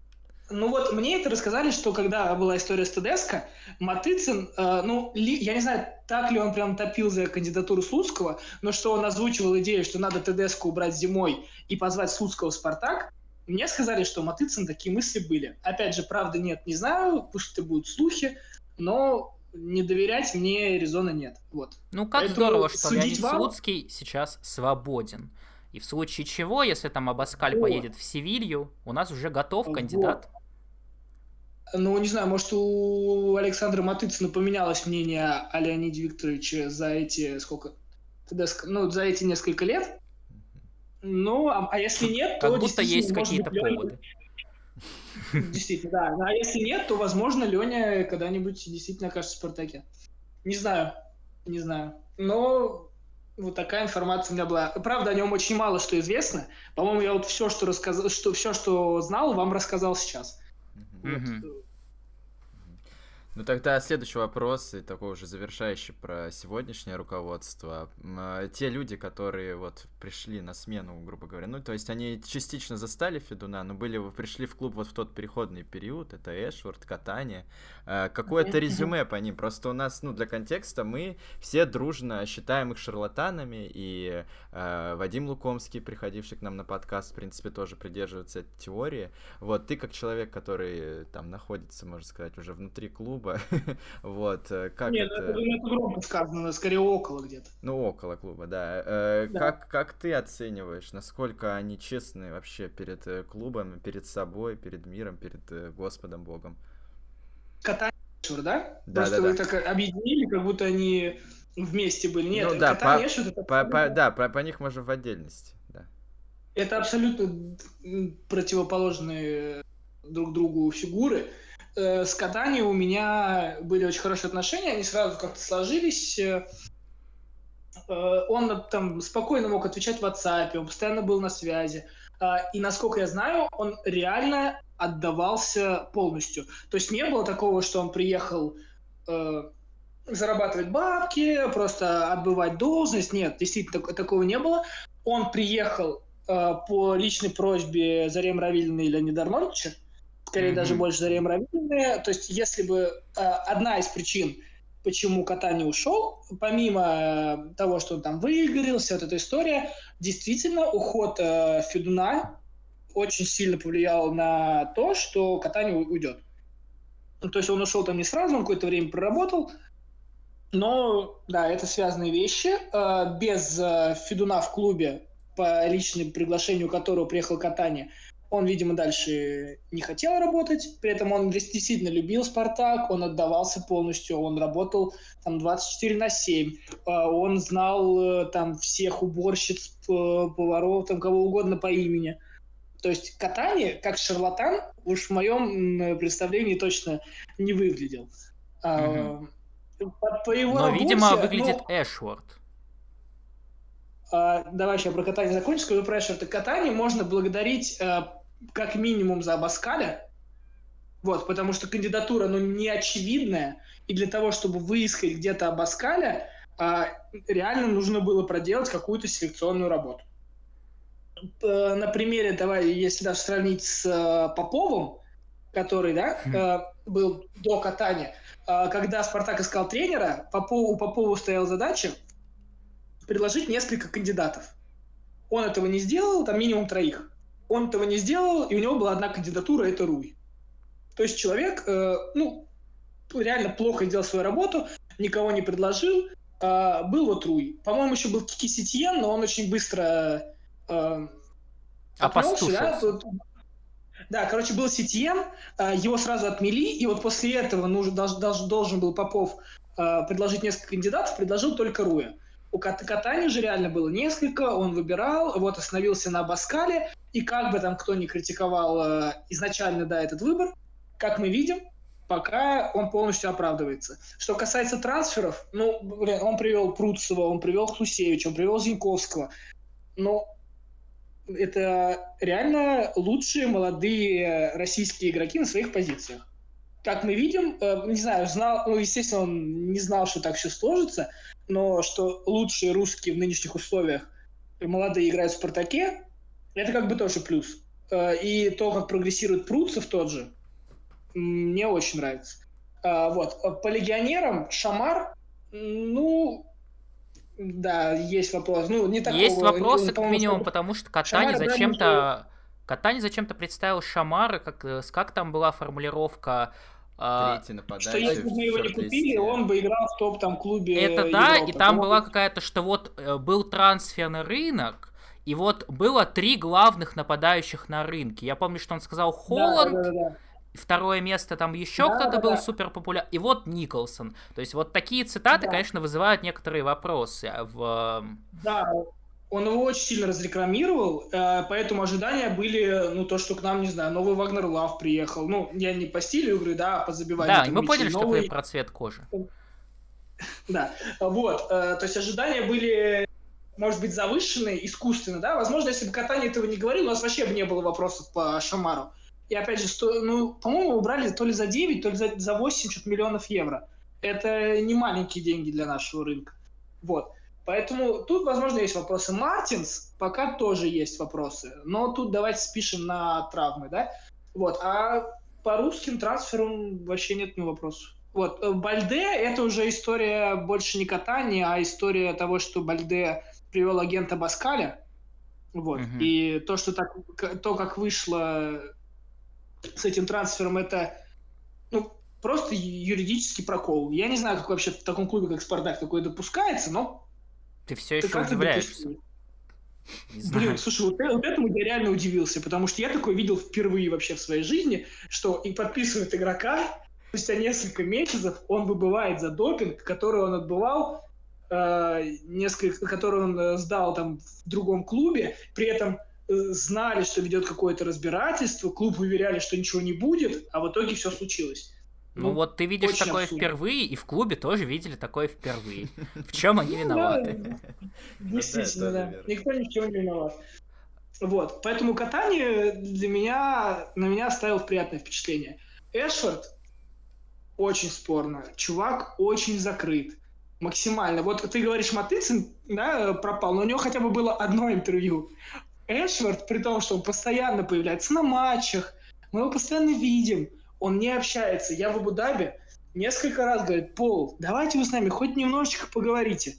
Ну вот, мне это рассказали, что когда была история с ТДСК, Матыцин, э, ну, ли, я не знаю, так ли он прям топил за кандидатуру Слуцкого, но что он озвучивал идею, что надо ТДСК убрать зимой и позвать Слуцкого в «Спартак», мне сказали, что Матыцин такие мысли были. Опять же, правда нет, не знаю, пусть это будут слухи, но не доверять мне резона нет. Вот. Ну, как Поэтому здорово, что Леонид вам... Слуцкий сейчас свободен. И в случае чего, если там Абаскаль вот. поедет в Севилью, у нас уже готов кандидат. Вот. Ну, не знаю, может, у Александра Матыцына поменялось мнение о Леониде Викторовиче за эти сколько? Ну, за эти несколько лет. Ну, а, а если нет, то как будто есть какие-то поводы. Действительно, да. А если нет, то, возможно, Леня когда-нибудь действительно окажется в Спартаке. Не знаю, не знаю. Но вот такая информация у меня была. Правда, о нем очень мало что известно. По-моему, я вот все, что рассказал, что все, что знал, вам рассказал сейчас. Mm-hmm. Вот. Ну тогда следующий вопрос, и такой уже завершающий про сегодняшнее руководство. А, те люди, которые вот пришли на смену, грубо говоря, ну то есть они частично застали Федуна, но были, пришли в клуб вот в тот переходный период, это Эшвард, Катание. А, какое-то резюме по ним, просто у нас, ну для контекста, мы все дружно считаем их шарлатанами, и э, Вадим Лукомский, приходивший к нам на подкаст, в принципе, тоже придерживается этой теории. Вот ты как человек, который там находится, можно сказать, уже внутри клуба, вот, э, как Нет, это... это, это громко сказано, скорее около где-то. Ну, около клуба, да. Э, да. Как, как ты оцениваешь, насколько они честны вообще перед э, клубом, перед собой, перед миром, перед Господом Богом? Катание, да? Да, Просто да, вы да. так объединили, как будто они вместе были. Нет, ну, да, по, это... по, по, да, по, по них можно в отдельности, да. Это абсолютно противоположные друг другу фигуры. Э, с катанием у меня были очень хорошие отношения, они сразу как-то сложились. Э, э, он там спокойно мог отвечать в WhatsApp, он постоянно был на связи. И насколько я знаю, он реально отдавался полностью. То есть не было такого, что он приехал зарабатывать бабки, просто отбывать должность. Нет, действительно такого не было. Он приехал по личной просьбе Зарем Равильна и Леонида Арнольдовича, скорее mm-hmm. даже больше за ремравильные. То есть, если бы э, одна из причин, почему Кота не ушел, помимо э, того, что он там выгорел, вся вот эта история, действительно, уход э, Федуна очень сильно повлиял на то, что Кота не уйдет. Ну, то есть он ушел там не сразу, он какое-то время проработал, но, да, это связанные вещи. Э, без э, Федуна в клубе, по личному приглашению которого приехал Катани, он, видимо, дальше не хотел работать, при этом он действительно любил «Спартак», он отдавался полностью, он работал там 24 на 7, а, он знал э, там всех уборщиц, поваров, там кого угодно по имени. То есть Катани, как шарлатан, уж в моем представлении точно не выглядел. Угу. По, по его Но, работе, видимо, выглядит но... Эшворд. А, давай еще про катание закончим. Скажу про Эшерта катание. Можно благодарить а, как минимум за Абаскаля. Вот, потому что кандидатура, ну, не очевидная. И для того, чтобы выискать где-то Абаскаля, а, реально нужно было проделать какую-то селекционную работу. На примере, давай, если даже сравнить с а, Поповым, который, да, а, был до катания, а, когда Спартак искал тренера, у Попова стояла задача предложить несколько кандидатов. Он этого не сделал, там минимум троих. Он этого не сделал, и у него была одна кандидатура, это Руй. То есть человек, э, ну, реально плохо делал свою работу, никого не предложил, э, был вот Руй. По-моему, еще был Кики Сетьен, но он очень быстро э, отмелся, да? Да, короче, был Сетьен, э, его сразу отмели, и вот после этого нужен, должен, должен был Попов э, предложить несколько кандидатов, предложил только Руя. У Катани же реально было несколько, он выбирал, вот остановился на Баскале, и как бы там кто ни критиковал э, изначально, да, этот выбор, как мы видим, пока он полностью оправдывается. Что касается трансферов, ну, блин, он привел Пруцева, он привел Хлусевича, он привел Зиньковского, но это реально лучшие молодые российские игроки на своих позициях. Как мы видим, э, не знаю, знал, ну, естественно, он не знал, что так все сложится, но что лучшие русские в нынешних условиях молодые играют в «Спартаке», это как бы тоже плюс. Э, и то, как прогрессирует Пруцев тот же, мне очень нравится. Э, вот. Э, по легионерам Шамар, ну, да, есть вопрос. Ну, не такого, есть вопросы, как минимум, потому что Катани зачем-то... Катани зачем-то представил Шамара, как, как там была формулировка а, Третий нападающий. Что если бы мы его не купили, он бы играл в топ там клубе. Это да, Европы. и там была какая-то, что вот э, был трансферный рынок, и вот было три главных нападающих на рынке. Я помню, что он сказал Холланд, да, да, да, да. второе место там еще да, кто-то да, был да. супер популярный, и вот Николсон. То есть вот такие цитаты, да. конечно, вызывают некоторые вопросы. В... Да, Он его очень сильно разрекламировал, э, поэтому ожидания были, ну, то, что к нам, не знаю, новый Вагнер Лав приехал. Ну, я не по стилю игры, да, а по забиванию. Да, и мы поняли, новый... что про цвет кожи. Да, вот, э, то есть ожидания были, может быть, завышенные искусственно, да, возможно, если бы Катани этого не говорил, у нас вообще бы не было вопросов по Шамару. И опять же, сто, ну, по-моему, убрали то ли за 9, то ли за, за 8 что-то миллионов евро. Это не маленькие деньги для нашего рынка. Вот. Поэтому тут, возможно, есть вопросы. Мартинс пока тоже есть вопросы, но тут давайте спишем на травмы, да? Вот, а по русским трансферам вообще нет ни вопросов. Вот, э, Бальде — это уже история больше не катания, а история того, что Бальде привел агента Баскаля, вот, угу. и то, что так, то, как вышло с этим трансфером, это, ну, просто юридический прокол. Я не знаю, как вообще в таком клубе, как Спартак, такое допускается, но ты все еще удивляешься. Блин, слушай, вот, вот этому я реально удивился, потому что я такое видел впервые вообще в своей жизни, что и подписывают игрока, спустя несколько месяцев он выбывает за допинг, который он отбывал, э, несколько, который он э, сдал там в другом клубе, при этом э, знали, что ведет какое-то разбирательство, клуб уверяли, что ничего не будет, а в итоге все случилось. Ну, ну вот ты видишь такое абсурдно. впервые, и в клубе тоже видели такое впервые. В чем они ну виноваты? Действительно, да. Никто ни в чем не виноват. Вот, поэтому катание для меня, на меня оставил приятное впечатление. Эшфорд очень спорно. Чувак очень закрыт. Максимально. Вот ты говоришь, Матыцин да, пропал, но у него хотя бы было одно интервью. Эшфорд, при том, что он постоянно появляется на матчах, мы его постоянно видим, он не общается. Я в Абу-Даби несколько раз говорит, Пол, давайте вы с нами хоть немножечко поговорите.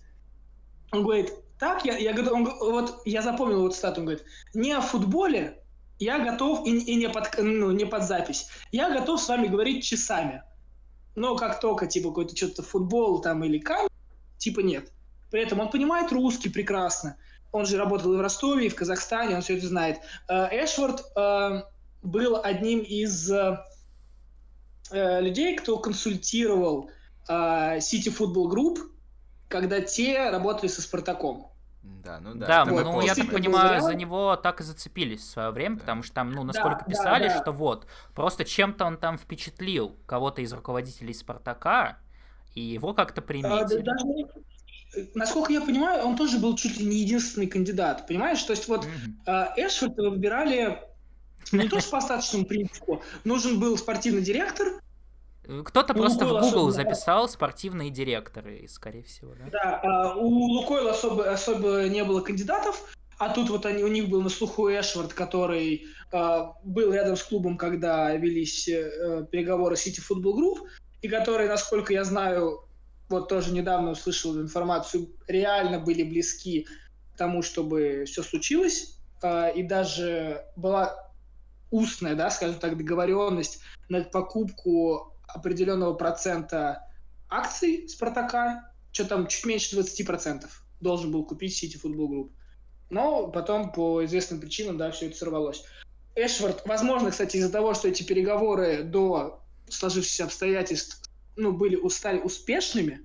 Он говорит, так, я, я, он, вот, я запомнил вот стату, он говорит, не о футболе, я готов, и, и не, под, ну, не под запись, я готов с вами говорить часами. Но как только, типа, какой-то что-то футбол там или камень, типа нет. При этом он понимает русский прекрасно. Он же работал и в Ростове, и в Казахстане, он все это знает. Э, Эшвард э, был одним из э, э, людей, кто консультировал э, City Football Group, когда те работали со Спартаком. Да, ну да. Да, вот, ну я так понимаю, за него так и зацепились в свое время, да. потому что там, ну, насколько да, писали, да, да. что вот, просто чем-то он там впечатлил кого-то из руководителей Спартака, и его как-то приметили. А, да, даже, насколько я понимаю, он тоже был чуть ли не единственный кандидат, понимаешь? То есть вот mm-hmm. э, Эшфорда выбирали не то, что по остаточному принципу. Нужен был спортивный директор. Кто-то у просто в Google особо... записал спортивные директоры, скорее всего, да? Да, а у Лукойла особо, особо не было кандидатов, а тут вот они, у них был на слуху Эшвард, который э, был рядом с клубом, когда велись э, переговоры City Football Group, и который, насколько я знаю, вот тоже недавно услышал информацию, реально были близки к тому, чтобы все случилось. Э, и даже была устная, да, скажем так, договоренность на покупку определенного процента акций Спартака, что там чуть меньше 20% должен был купить City Football Group. Но потом по известным причинам, да, все это сорвалось. Эшвард, возможно, кстати, из-за того, что эти переговоры до сложившихся обстоятельств ну, были стали успешными,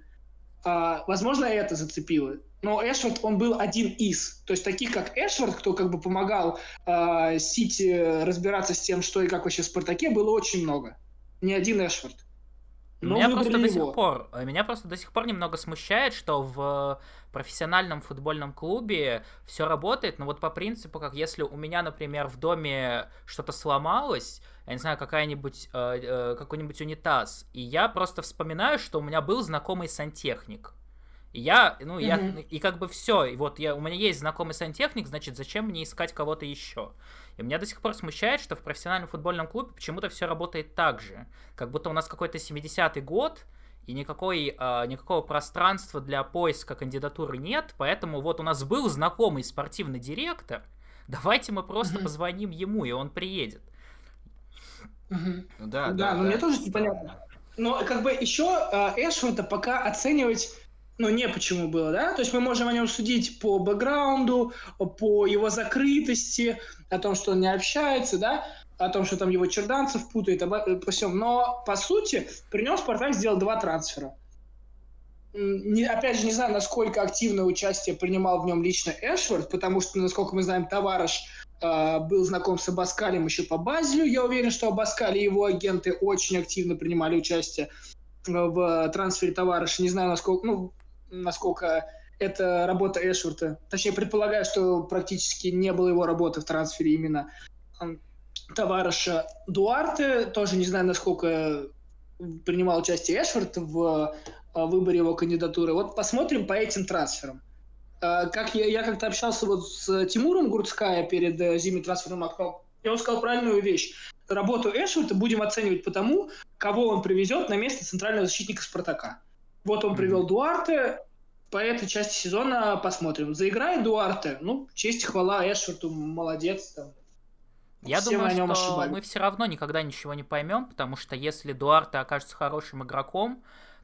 а, возможно, это зацепило но Эшвард, он был один из. То есть таких, как Эшвард, кто как бы помогал э, Сити разбираться с тем, что и как вообще в Спартаке, было очень много. Не один Эшвард. Но меня просто до сих пор, меня просто до сих пор немного смущает, что в профессиональном футбольном клубе все работает, но вот по принципу, как если у меня, например, в доме что-то сломалось, я не знаю, какая-нибудь э, э, какой-нибудь унитаз, и я просто вспоминаю, что у меня был знакомый сантехник и я, ну, mm-hmm. я, и как бы все, и вот я, у меня есть знакомый сантехник, значит, зачем мне искать кого-то еще? И меня до сих пор смущает, что в профессиональном футбольном клубе почему-то все работает так же. Как будто у нас какой-то 70-й год, и никакой, э, никакого пространства для поиска кандидатуры нет, поэтому вот у нас был знакомый спортивный директор, давайте мы просто mm-hmm. позвоним ему, и он приедет. Mm-hmm. Да, да, да, но да, мне тоже непонятно. Но как бы еще э, Эшварда пока оценивать ну, не почему было, да? То есть мы можем о нем судить по бэкграунду, по его закрытости, о том, что он не общается, да? О том, что там его черданцев путает, обо, по всем. Но, по сути, при нем Спартак сделал два трансфера. не, опять же, не знаю, насколько активное участие принимал в нем лично Эшвард, потому что, насколько мы знаем, товарищ э, был знаком с Абаскалем еще по Базелю. Я уверен, что Абаскали и его агенты очень активно принимали участие в трансфере товарища. Не знаю, насколько, ну, насколько это работа Эшварда. Точнее, предполагаю, что практически не было его работы в трансфере именно товарища Дуарте. Тоже не знаю, насколько принимал участие Эшвард в э, выборе его кандидатуры. Вот посмотрим по этим трансферам. Э, как я, я как-то общался вот с Тимуром Гурцкая перед э, зимним трансферным окном, и он сказал правильную вещь. Работу Эшварда будем оценивать по тому, кого он привезет на место центрального защитника Спартака. Вот он привел Дуарте, по этой части сезона посмотрим. Заиграет Дуарте, ну, честь хвала Эшварту, молодец. Там. Я Все думаю, что ошибали. мы все равно никогда ничего не поймем, потому что если Дуарте окажется хорошим игроком,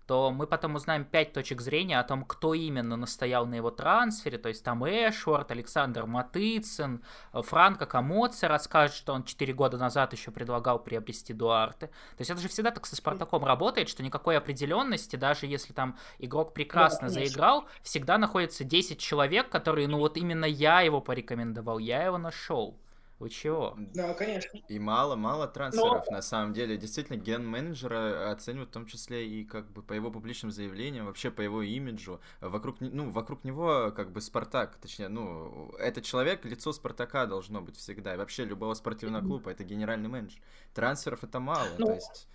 то мы потом узнаем пять точек зрения о том, кто именно настоял на его трансфере, то есть там Эшворт, Александр Матыцин, Франко Камоце расскажет, что он 4 года назад еще предлагал приобрести Дуарте. То есть это же всегда так со Спартаком работает, что никакой определенности, даже если там игрок прекрасно да, заиграл, всегда находится 10 человек, которые, ну вот именно я его порекомендовал, я его нашел. Вы чего? Да, конечно. И мало-мало трансферов. Но... На самом деле, действительно, ген-менеджера оценивают в том числе и как бы по его публичным заявлениям, вообще по его имиджу. Вокруг, ну, вокруг него как бы Спартак, точнее, ну, этот человек, лицо Спартака должно быть всегда. И вообще любого спортивного клуба, это генеральный менеджер. Трансферов это мало, ну, то есть...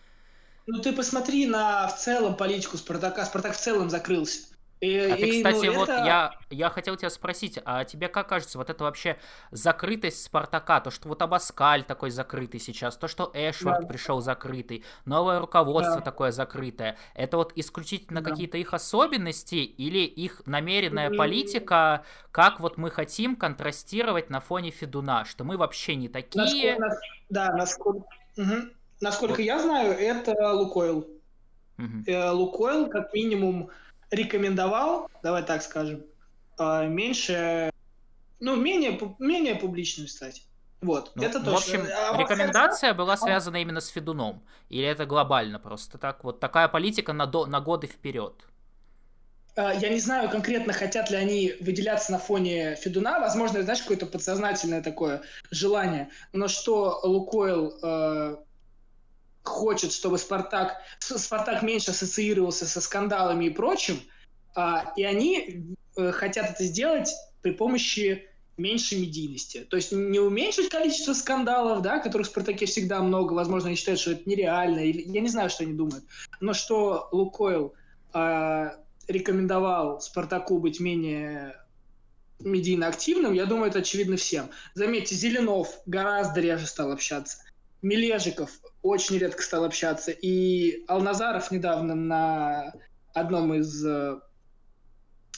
Ну, ты посмотри на в целом политику Спартака. Спартак в целом закрылся. И, а ты, кстати, ну, вот это... я, я хотел тебя спросить, а тебе как кажется, вот это вообще закрытость Спартака, то, что вот Абаскаль такой закрытый сейчас, то, что Эшвард да. пришел закрытый, новое руководство да. такое закрытое, это вот исключительно да. какие-то их особенности или их намеренная mm-hmm. политика, как вот мы хотим контрастировать на фоне Федуна, что мы вообще не такие... Насколько, да, насколько, угу. насколько вот. я знаю, это Лукойл. Угу. Лукойл, как минимум, рекомендовал, давай так скажем, а, меньше, ну, менее, менее публичным стать. Вот, ну, это точно. В общем, а рекомендация вот, была связана именно с Федуном? Или это глобально просто так? Вот такая политика на, до, на годы вперед? А, я не знаю конкретно, хотят ли они выделяться на фоне Федуна. Возможно, знаешь, какое-то подсознательное такое желание. Но что Лукойл э, хочет, чтобы Спартак, Спартак меньше ассоциировался со скандалами и прочим, а, и они э, хотят это сделать при помощи меньшей медийности. То есть не уменьшить количество скандалов, да, которых в «Спартаке» всегда много, возможно, они считают, что это нереально, или я не знаю, что они думают, но что Лукойл э, рекомендовал «Спартаку» быть менее медийно активным, я думаю, это очевидно всем. Заметьте, Зеленов гораздо реже стал общаться. Мележиков очень редко стал общаться. И Алназаров недавно на одном из э,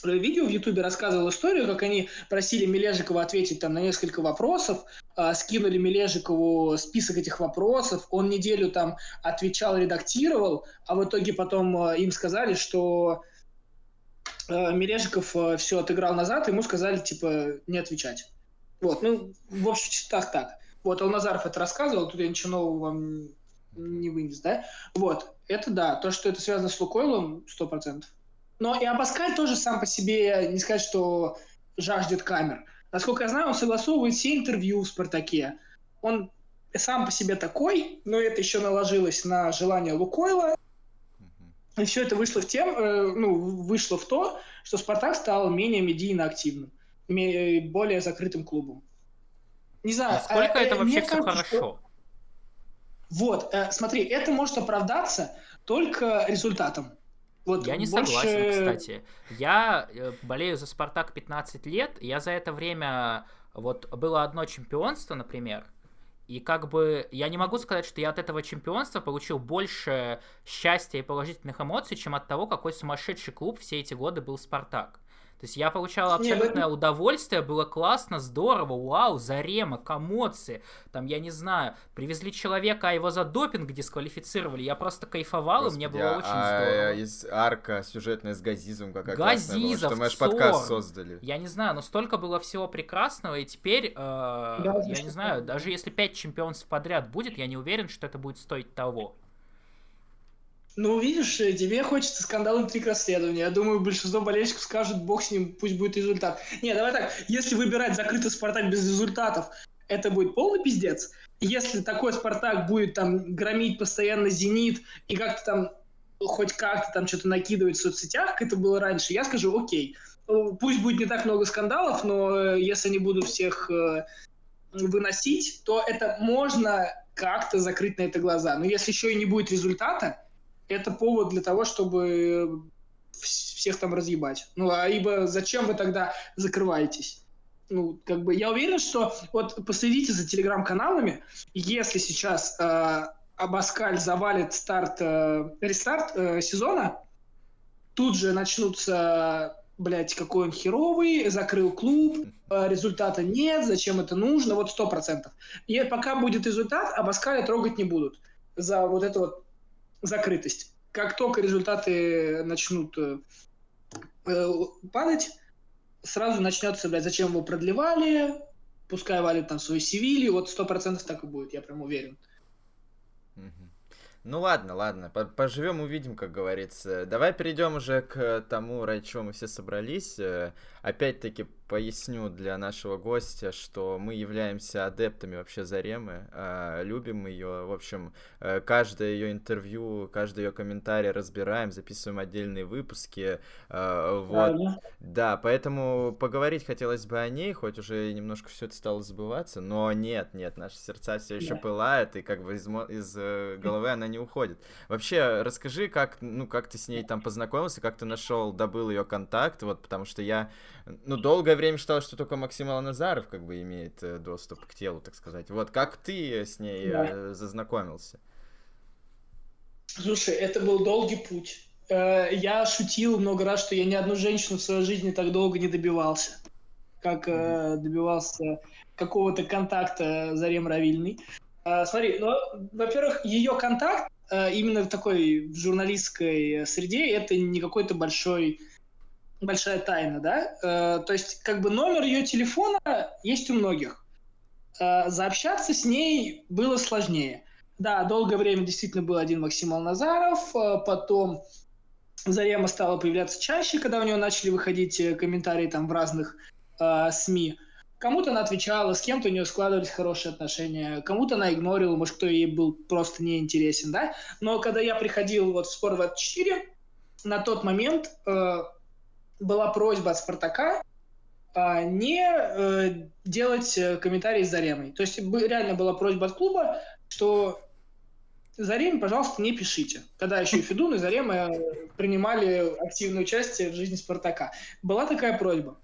видео в Ютубе рассказывал историю, как они просили Мележикова ответить там на несколько вопросов, э, скинули Мележикову список этих вопросов, он неделю там отвечал, редактировал, а в итоге потом э, им сказали, что э, Мележиков э, все отыграл назад, ему сказали, типа, не отвечать. Вот, ну, в общем, так так. Вот, Алназаров это рассказывал, тут я ничего нового вам не вынес, да? Вот, это да, то, что это связано с Лукойлом, сто процентов. Но и Абаскаль тоже сам по себе, не сказать, что жаждет камер. Насколько я знаю, он согласовывает все интервью в «Спартаке». Он сам по себе такой, но это еще наложилось на желание Лукойла. И все это вышло в тем, э, ну, вышло в то, что Спартак стал менее медийно активным, более закрытым клубом. Не знаю. Насколько а, это вообще все кажется, хорошо? Что... Вот, э, смотри, это может оправдаться только результатом. Вот я не больше... согласен, кстати. Я э, болею за Спартак 15 лет. Я за это время... Вот было одно чемпионство, например, и как бы я не могу сказать, что я от этого чемпионства получил больше счастья и положительных эмоций, чем от того, какой сумасшедший клуб все эти годы был Спартак. То есть я получал абсолютное Нет, удовольствие, было классно, здорово, вау, Зарема, комоции, там, я не знаю, привезли человека, а его за допинг дисквалифицировали, я просто кайфовал, Господи, и мне было а, очень а, здорово. Из арка сюжетная с Газизом, какая Газизов, была, что мы аж подкаст создали. Я не знаю, но столько было всего прекрасного, и теперь, э, да, я не знаю, даже если пять чемпионств подряд будет, я не уверен, что это будет стоить того. Ну, видишь, э, тебе хочется скандал интриг расследования. Я думаю, большинство болельщиков скажут, бог с ним, пусть будет результат. Не, давай так, если выбирать закрытый Спартак без результатов, это будет полный пиздец. Если такой Спартак будет там громить постоянно Зенит и как-то там хоть как-то там что-то накидывать в соцсетях, как это было раньше, я скажу, окей, пусть будет не так много скандалов, но э, если они будут всех э, выносить, то это можно как-то закрыть на это глаза. Но если еще и не будет результата, это повод для того, чтобы всех там разъебать. Ну, а ибо зачем вы тогда закрываетесь? Ну, как бы, я уверен, что вот последите за телеграм-каналами, если сейчас э, Абаскаль завалит старт, э, рестарт э, сезона, тут же начнутся, блядь, какой он херовый, закрыл клуб, э, результата нет, зачем это нужно, вот сто процентов. И пока будет результат, Абаскаля трогать не будут за вот эту вот закрытость. Как только результаты начнут э, э, падать, сразу начнется, блядь, зачем его продлевали, пускай валит там свою Севилью, вот сто процентов так и будет, я прям уверен. Ну ладно, ладно, поживем, увидим, как говорится. Давай перейдем уже к тому, ради чего мы все собрались. Опять-таки поясню для нашего гостя, что мы являемся адептами вообще Заремы, э, любим ее. В общем, э, каждое ее интервью, каждый ее комментарий разбираем, записываем отдельные выпуски. Э, вот. Да, поэтому поговорить хотелось бы о ней, хоть уже немножко все это стало забываться, но нет, нет, наши сердца все еще да. пылают, и как бы из, из э, головы она не уходит. Вообще, расскажи, как, ну, как ты с ней там познакомился, как ты нашел, добыл ее контакт, вот, потому что я, ну, долгое время считал, что только Максим Алназаров как бы имеет э, доступ к телу, так сказать. Вот, как ты с ней да. э, зазнакомился? Слушай, это был долгий путь. Э, я шутил много раз, что я ни одну женщину в своей жизни так долго не добивался, как добивался какого-то контакта Зарем Равильный. Смотри, ну, во-первых, ее контакт именно в такой в журналистской среде это не какой-то большой большая тайна, да? То есть как бы номер ее телефона есть у многих. Заобщаться с ней было сложнее. Да, долгое время действительно был один Максим Алназаров, потом Зарема стала появляться чаще, когда у нее начали выходить э, комментарии там в разных э, СМИ. Кому-то она отвечала, с кем-то у нее складывались хорошие отношения, кому-то она игнорила, может, кто ей был просто неинтересен, да. Но когда я приходил вот в Спор-24, на тот момент э, была просьба от Спартака э, не э, делать э, комментарии с Заремой. То есть реально была просьба от клуба, что Зареме, пожалуйста, не пишите. Когда еще и Федун и Зарема принимали активное участие в жизни Спартака. Была такая просьба.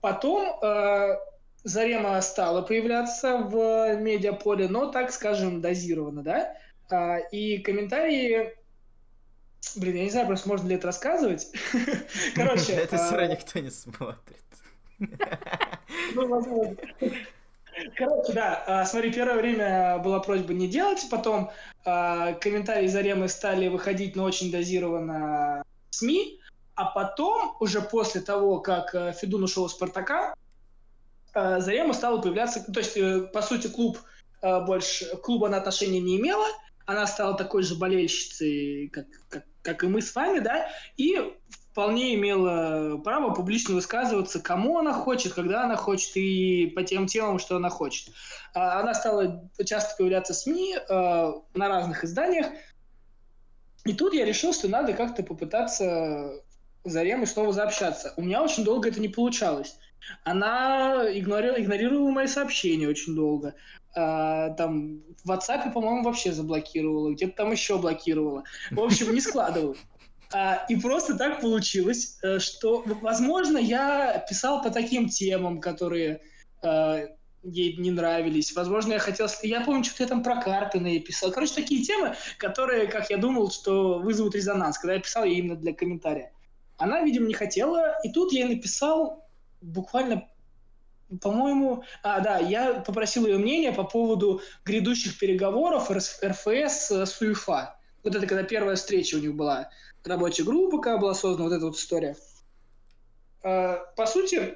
Потом э, Зарема стала появляться в медиаполе, но, так скажем, дозированно, да? Э, и комментарии... Блин, я не знаю, просто можно ли это рассказывать. Короче... Это все равно никто не смотрит. Ну, возможно. Короче, да, а, смотри, первое время была просьба не делать, потом э, комментарии Заремы стали выходить, но очень дозированно СМИ, а потом, уже после того, как э, Федун ушел из Спартака, э, Зарема стала появляться, то есть, э, по сути, клуб больше, клуба она отношения не имела, она стала такой же болельщицей, как, как, как и мы с вами, да, и вполне имела право публично высказываться, кому она хочет, когда она хочет и по тем темам, что она хочет. А, она стала часто появляться в СМИ э, на разных изданиях. И тут я решил, что надо как-то попытаться Заремой снова заобщаться. У меня очень долго это не получалось. Она игнорировала, игнорировала мои сообщения очень долго. А, там в WhatsApp, по-моему, вообще заблокировала, где-то там еще блокировала. В общем, не складывалось. А, и просто так получилось, э, что, возможно, я писал по таким темам, которые э, ей не нравились. Возможно, я хотел... Я помню, что я там про Карпина писал. Короче, такие темы, которые, как я думал, что вызовут резонанс, когда я писал ей именно для комментария. Она, видимо, не хотела, и тут я написал буквально по-моему, а, да, я попросил ее мнение по поводу грядущих переговоров РФС с УЕФА. Вот это когда первая встреча у них была рабочая группа, когда была создана вот эта вот история. А, по сути,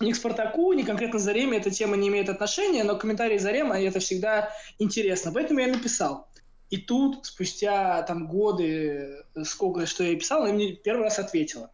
ни к Спартаку, ни конкретно Зареме эта тема не имеет отношения, но комментарии Зарема это всегда интересно. Поэтому я написал. И тут, спустя там годы, сколько, что я писал, она мне первый раз ответила.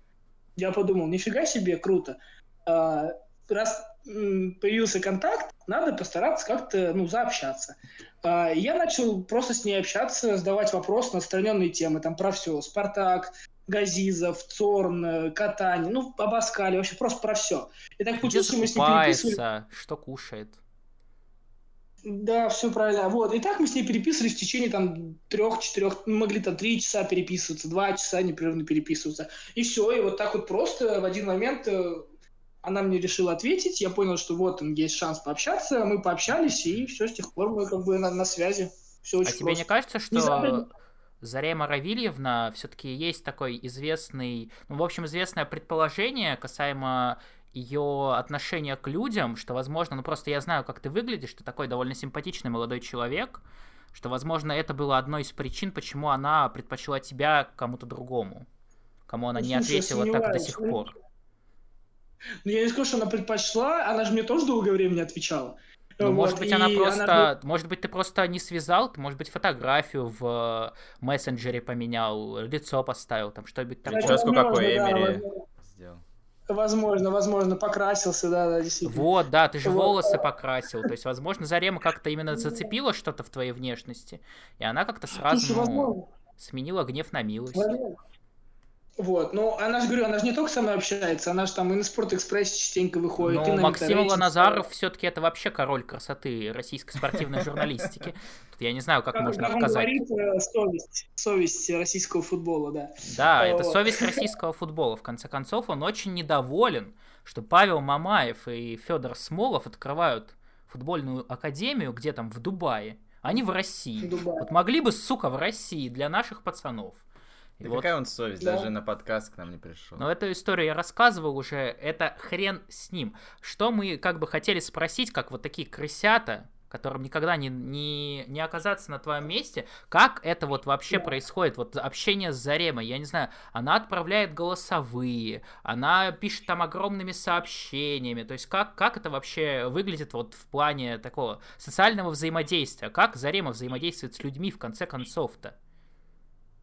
Я подумал, нифига себе, круто. А, раз появился контакт, надо постараться как-то ну, заобщаться. А, я начал просто с ней общаться, задавать вопросы на отстраненные темы, там про все. Спартак, Газизов, Цорн, Катань, ну, Абаскали, вообще просто про все. И так получилось, что мы с ней переписывали... что кушает. Да, все правильно. Вот. И так мы с ней переписывались в течение там трех-четырех, могли там три часа переписываться, два часа непрерывно переписываться. И все, и вот так вот просто в один момент э, она мне решила ответить, я понял, что вот он есть шанс пообщаться, мы пообщались, и все, с тех пор мы как бы на, на связи. Все очень а тебе не кажется, что не Зарема Равильевна все-таки есть такой известный, ну, в общем, известное предположение касаемо ее отношения к людям, что, возможно, ну просто я знаю, как ты выглядишь, ты такой довольно симпатичный молодой человек, что, возможно, это было одной из причин, почему она предпочла тебя кому-то другому, кому она ну, не ответила так до сих пор. Ну, я не скажу, что она предпочла, она же мне тоже долгое время не отвечала. Ну, вот, может быть, она просто. Она... Может быть, ты просто не связал, ты, может быть, фотографию в мессенджере поменял, лицо поставил, там что-нибудь такое. Прическу какой Эмери сделал. Возможно, возможно, покрасился, да, да, действительно. Вот, да, ты же вот. волосы покрасил. То есть, возможно, Зарема как-то именно зацепила что-то в твоей внешности, и она как-то сразу Слушай, ну, сменила гнев на милость. Возможно. Вот, ну, она же, говорю, она же не только со мной общается, она же там и на Спортэкспрессе частенько выходит. Ну, Максим Ланазаров все-таки это вообще король красоты российской спортивной журналистики. Тут я не знаю, как можно отказать. говорит, э, совесть, совесть российского футбола, да. Да, это совесть российского футбола. В конце концов, он очень недоволен, что Павел Мамаев и Федор Смолов открывают футбольную академию где там в Дубае, а не в России. Вот могли бы, сука, в России для наших пацанов. Да вот. какая он совесть, да. даже на подкаст к нам не пришел. Но эту историю я рассказывал уже, это хрен с ним. Что мы как бы хотели спросить, как вот такие крысята, которым никогда не, не, не оказаться на твоем месте, как это вот вообще да. происходит, вот общение с Заремой, я не знаю, она отправляет голосовые, она пишет там огромными сообщениями, то есть как, как это вообще выглядит вот в плане такого социального взаимодействия, как Зарема взаимодействует с людьми в конце концов-то?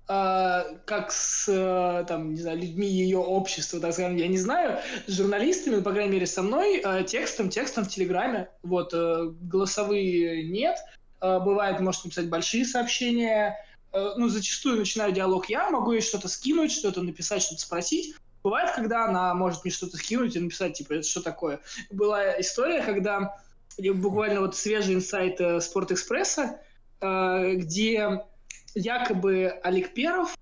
А, как с э, там, не знаю, людьми ее общества, так скажем, я не знаю, с журналистами, ну, по крайней мере, со мной, э, текстом, текстом в Телеграме. Вот, э, голосовые нет. Бывает, может написать большие сообщения. Ну, зачастую начинаю диалог я, могу ей что-то скинуть, что-то написать, что-то спросить. Бывает, когда она может мне что-то скинуть и написать, типа, это что такое. Была история, когда буквально вот свежий инсайт Спортэкспресса, где якобы Олег Перов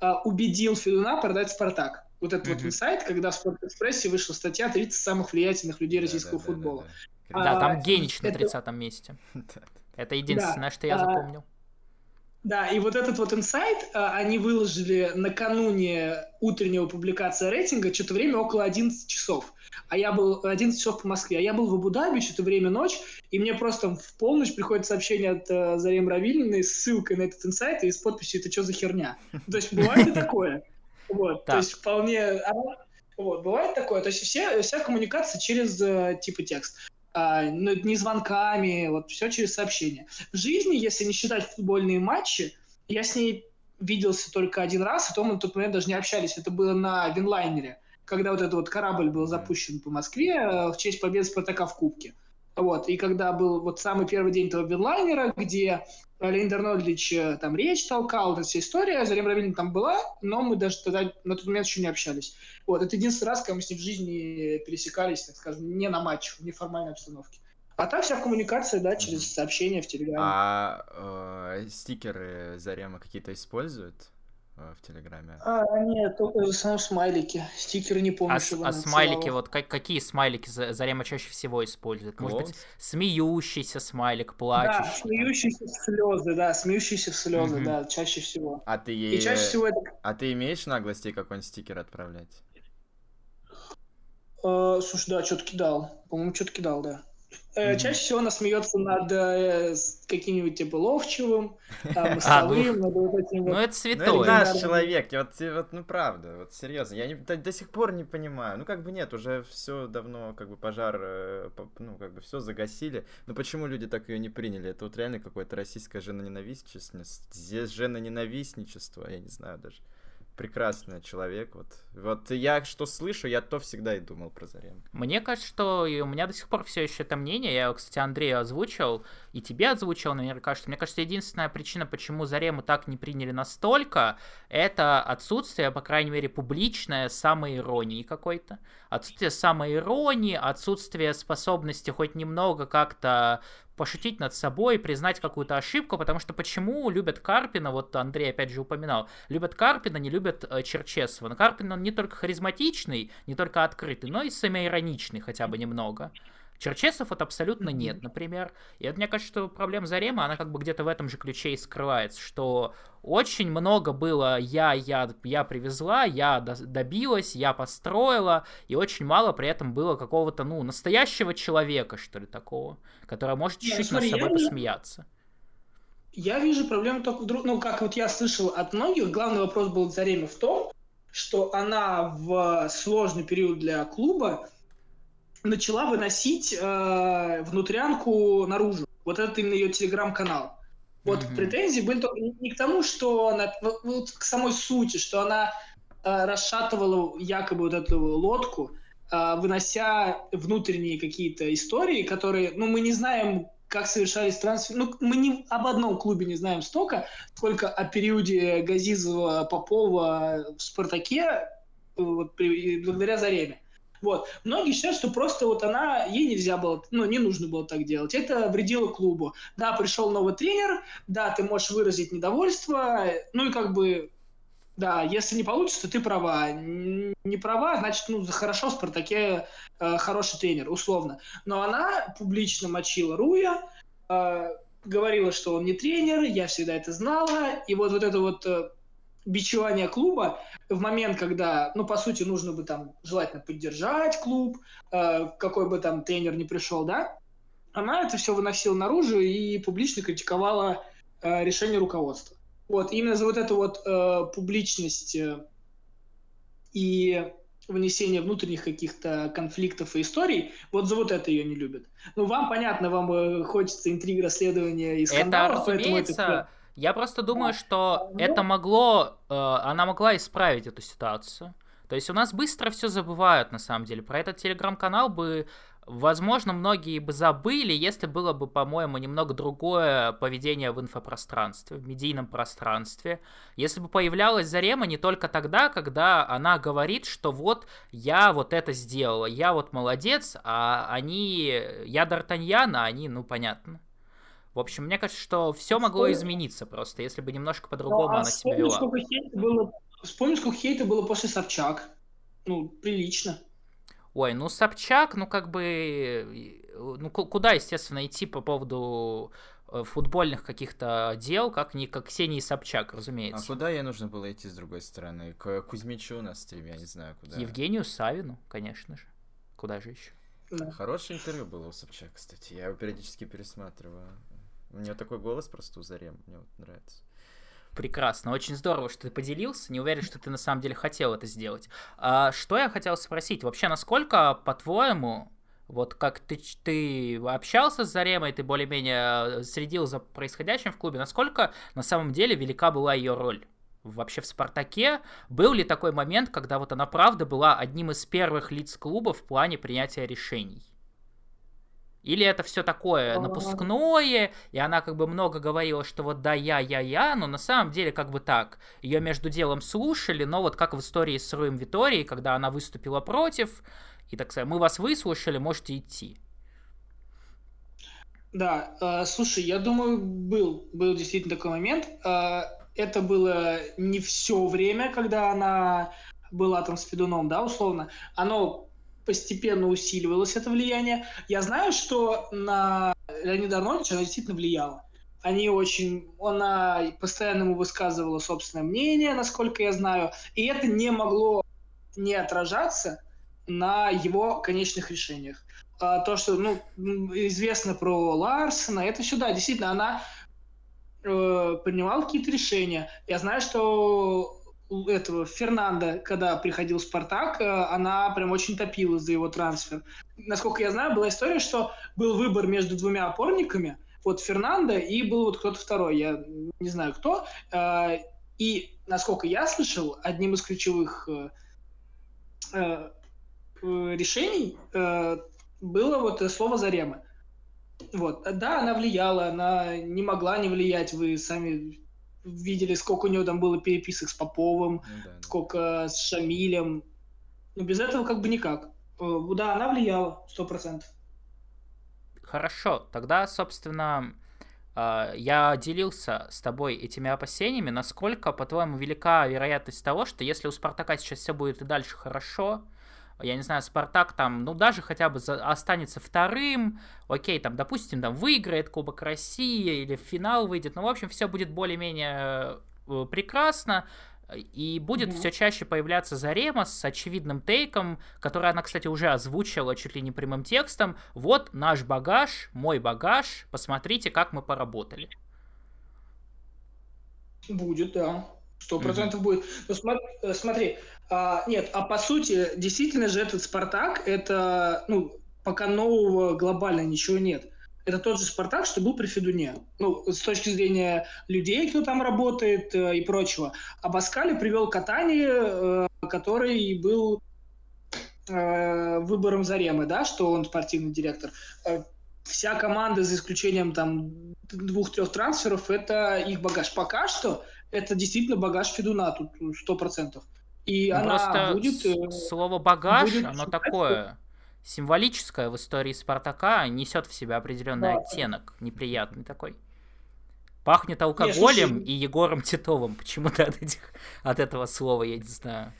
а, убедил Федуна продать «Спартак». Вот этот mm-hmm. вот инсайт, когда в «Спортэкспрессе» вышла статья «30 самых влиятельных людей российского да, футбола». Да, да, да. да, там Генич на 30 месте. Это единственное, что я запомнил. Да, и вот этот вот инсайт а, они выложили накануне утреннего публикации рейтинга, что-то время около 11 часов. А я был 11 часов по Москве, а я был в Абу-Даби, что-то время ночь, и мне просто в полночь приходит сообщение от uh, Зарем Равильной с ссылкой на этот инсайт и с подписью «Это что за херня?». То есть бывает и такое. Вот, то есть вполне... Вот, бывает такое. То есть все, вся коммуникация через э, типа текст а, ну, не звонками, вот все через сообщения. В жизни, если не считать футбольные матчи, я с ней виделся только один раз, и то мы в тот момент даже не общались. Это было на Винлайнере, когда вот этот вот корабль был запущен по Москве э, в честь победы Спартака в Кубке. Вот, и когда был вот самый первый день этого Винлайнера, где Леонид Арнольдович э, там речь толкал, эта вся история, Зарем Равилин там была, но мы даже тогда на тот момент еще не общались. Вот, это единственный раз, когда мы с ним в жизни пересекались, так скажем, не на матче, в неформальной обстановке. А так вся коммуникация, да, через сообщения в Телеграме. А э, стикеры Зарема какие-то используют? Э, в Телеграме? А, нет, только основном смайлики. Стикеры не помню, а, что А смайлики, вот как, какие смайлики Зарема чаще всего использует? Может быть, смеющийся смайлик, плачущий? Да, смеющийся в слезы, да, смеющийся в слезы, mm да, чаще всего. А ты, И чаще всего это... а ты имеешь наглости какой-нибудь стикер отправлять? Uh, слушай, да, что-то кидал. По-моему, что-то кидал, да. Mm-hmm. Чаще всего она смеется над э, каким-нибудь типа Ловчевым, там, а, ну, над вот этим Ну, это святой. Ну, это наш человек, вот, вот, ну, правда, вот, серьезно, я не, до, до сих пор не понимаю. Ну, как бы нет, уже все давно, как бы, пожар, э, ну, как бы, все загасили. Но почему люди так ее не приняли? Это вот реально какое-то российское женоненавистничество, здесь женоненавистничество, я не знаю даже прекрасный человек. Вот. вот я что слышу, я то всегда и думал про Зарем. Мне кажется, что у меня до сих пор все еще это мнение. Я, кстати, Андрею озвучил, и тебе озвучил, наверняка, что мне кажется, единственная причина, почему Зарему так не приняли настолько, это отсутствие, по крайней мере, публичное самоиронии какой-то. Отсутствие самоиронии, отсутствие способности хоть немного как-то пошутить над собой, признать какую-то ошибку, потому что почему любят Карпина, вот Андрей опять же упоминал, любят Карпина, не любят э, Черчесова. Но Карпин, он не только харизматичный, не только открытый, но и самоироничный хотя бы немного. Черчесов вот абсолютно нет, например. И это, мне кажется, что проблема Зарема, она как бы где-то в этом же ключе и скрывается, что очень много было я, я, я привезла, я добилась, я построила, и очень мало при этом было какого-то, ну, настоящего человека, что ли, такого, который может чуть-чуть над собой я посмеяться. Я вижу проблему только в другом, ну, как вот я слышал от многих, главный вопрос был Зареме в том, что она в сложный период для клуба начала выносить э, внутрянку наружу. Вот это именно ее телеграм-канал. Вот mm-hmm. претензии были только не к тому, что она, вот к самой сути, что она э, расшатывала якобы вот эту лодку, э, вынося внутренние какие-то истории, которые, ну, мы не знаем, как совершались трансферы. Ну, мы не об одном клубе не знаем столько, сколько о периоде Газизова, Попова в «Спартаке», э, вот, при, благодаря Зареме. Вот. Многие считают, что просто вот она, ей нельзя было, ну, не нужно было так делать. Это вредило клубу. Да, пришел новый тренер, да, ты можешь выразить недовольство, ну и как бы, да, если не получится, ты права. Не права, значит, ну, хорошо, в «Спартаке» э, хороший тренер, условно. Но она публично мочила Руя, э, говорила, что он не тренер, я всегда это знала, и вот, вот это вот э, бичевание клуба в момент, когда, ну, по сути, нужно бы там желательно поддержать клуб, э, какой бы там тренер не пришел, да, она это все выносила наружу и публично критиковала э, решение руководства. Вот, именно за вот эту вот э, публичность э, и внесение внутренних каких-то конфликтов и историй, вот за вот это ее не любят. Ну, вам понятно, вам э, хочется интриг расследования и скандалов, это, разумеется, поэтому это я просто думаю, что это могло, э, она могла исправить эту ситуацию. То есть у нас быстро все забывают, на самом деле. Про этот телеграм-канал бы, возможно, многие бы забыли, если было бы, по-моему, немного другое поведение в инфопространстве, в медийном пространстве. Если бы появлялась Зарема не только тогда, когда она говорит, что вот я вот это сделала, я вот молодец, а они, я Д'Артаньян, а они, ну, понятно. В общем, мне кажется, что все могло измениться просто, если бы немножко по-другому ну, а она себя вела. Сколько хейта было, вспомни, сколько хейта было после Собчак. Ну, прилично. Ой, ну Собчак, ну как бы... Ну куда, естественно, идти по поводу э, футбольных каких-то дел, как не как Ксении Собчак, разумеется. А куда ей нужно было идти с другой стороны? К Кузьмичу на стриме, я не знаю куда. К Евгению Савину, конечно же. Куда же еще? Да. Хорошее интервью было у Собчак, кстати. Я его периодически пересматриваю. У нее такой голос просто у Зарем, мне вот нравится. Прекрасно, очень здорово, что ты поделился. Не уверен, что ты на самом деле хотел это сделать. А, что я хотел спросить? Вообще, насколько, по-твоему, вот как ты, ты общался с Заремой, ты более-менее следил за происходящим в клубе, насколько на самом деле велика была ее роль? Вообще в «Спартаке» был ли такой момент, когда вот она правда была одним из первых лиц клуба в плане принятия решений? Или это все такое напускное, и она как бы много говорила, что вот да, я, я, я, но на самом деле как бы так. Ее между делом слушали, но вот как в истории с Руем Виторией, когда она выступила против, и так сказать, мы вас выслушали, можете идти. Да, э, слушай, я думаю, был, был действительно такой момент. Э, это было не все время, когда она была там с Федуном, да, условно. Оно постепенно усиливалось это влияние. Я знаю, что на Леонида Арнольдовича она действительно влияла. Они очень... Она постоянно ему высказывала собственное мнение, насколько я знаю. И это не могло не отражаться на его конечных решениях. А, то, что ну, известно про Ларсона, это сюда, действительно, она э, принимала какие-то решения. Я знаю, что этого Фернанда, когда приходил в Спартак, э, она прям очень топила за его трансфер. Насколько я знаю, была история, что был выбор между двумя опорниками, вот Фернандо и был вот кто-то второй, я не знаю кто. Э, и, насколько я слышал, одним из ключевых э, решений было вот слово «Заремы». Вот. Да, она влияла, она не могла не влиять, вы сами видели, сколько у него там было переписок с Поповым, ну, да, сколько с Шамилем. Но без этого как бы никак. Э, да, она влияла, сто процентов. Хорошо, тогда, собственно, э, я делился с тобой этими опасениями. Насколько, по-твоему, велика вероятность того, что если у Спартака сейчас все будет и дальше хорошо, я не знаю, Спартак там, ну, даже хотя бы за, останется вторым, окей, там, допустим, там, выиграет Кубок России или в финал выйдет, ну, в общем, все будет более-менее э, прекрасно, и будет mm-hmm. все чаще появляться Зарема с очевидным тейком, который она, кстати, уже озвучила чуть ли не прямым текстом. Вот наш багаж, мой багаж, посмотрите, как мы поработали. Будет, да. Сто процентов mm-hmm. будет. Но смотри, э, смотри а, нет, а по сути, действительно же этот Спартак, это, ну, пока нового глобально ничего нет. Это тот же Спартак, что был при Федуне. Ну, с точки зрения людей, кто там работает э, и прочего. А Баскали привел Катани, э, который был э, выбором Заремы, да, что он спортивный директор. Э, вся команда, за исключением там двух-трех трансферов, это их багаж. Пока что это действительно багаж Федуна, тут сто процентов. И ну, она Просто будет... Э, слово «багаж», будет оно такое символическое в истории Спартака, несет в себя определенный да. оттенок, неприятный такой. Пахнет алкоголем Нет, и Егором Титовым почему-то от, этих, от этого слова, я не знаю.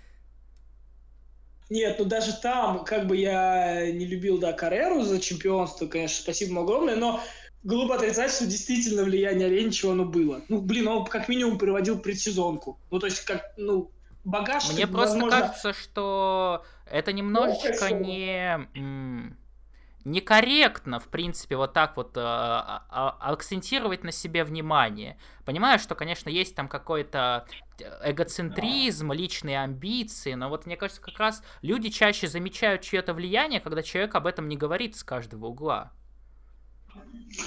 Нет, ну даже там, как бы я не любил, да, Кареру за чемпионство, конечно, спасибо ему огромное, но глупо отрицать, что действительно влияние Оленичева оно было. Ну, блин, он как минимум приводил предсезонку. Ну, то есть, как, ну, багаж. Мне просто возможно... кажется, что это немножечко ну, не некорректно, в принципе, вот так вот а, а, акцентировать на себе внимание. Понимаю, что, конечно, есть там какой-то эгоцентризм, да. личные амбиции, но вот мне кажется, как раз люди чаще замечают чье-то влияние, когда человек об этом не говорит с каждого угла.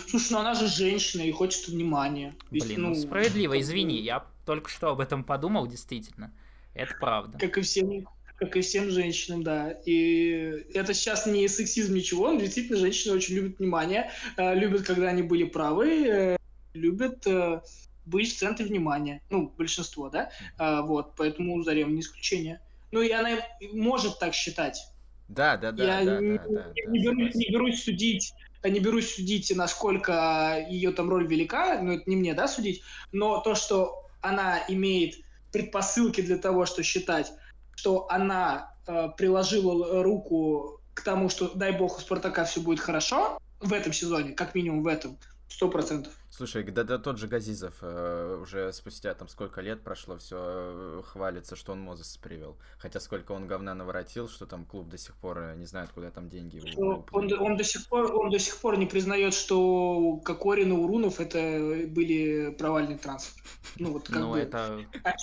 Слушай, ну она же женщина и хочет внимания. Блин, ну, ну справедливо, извини, я только что об этом подумал, действительно. Это правда. Как и всем, как и всем женщинам, да. И это сейчас не сексизм, ничего. Но действительно, женщины очень любят внимание, э, любят, когда они были правы, э, любят э, быть в центре внимания. Ну, большинство, да? Вот, поэтому Зарема не исключение. Ну, и она может так считать. Да, да, да. Я да, не, да, не, да, берусь, не берусь судить не берусь судить, насколько ее там роль велика, ну, это не мне, да, судить, но то, что она имеет предпосылки для того, что считать, что она э, приложила руку к тому, что, дай бог, у Спартака все будет хорошо в этом сезоне, как минимум в этом, сто процентов. Слушай, да, да тот же Газизов э, уже спустя там сколько лет прошло, все э, хвалится, что он Мозес привел. Хотя сколько он говна наворотил, что там клуб до сих пор э, не знает, куда там деньги. Он, он, до сих пор, он до сих пор не признает, что Кокорин и Урунов это были провальный трансфер. Ну, вот как ну бы... это... А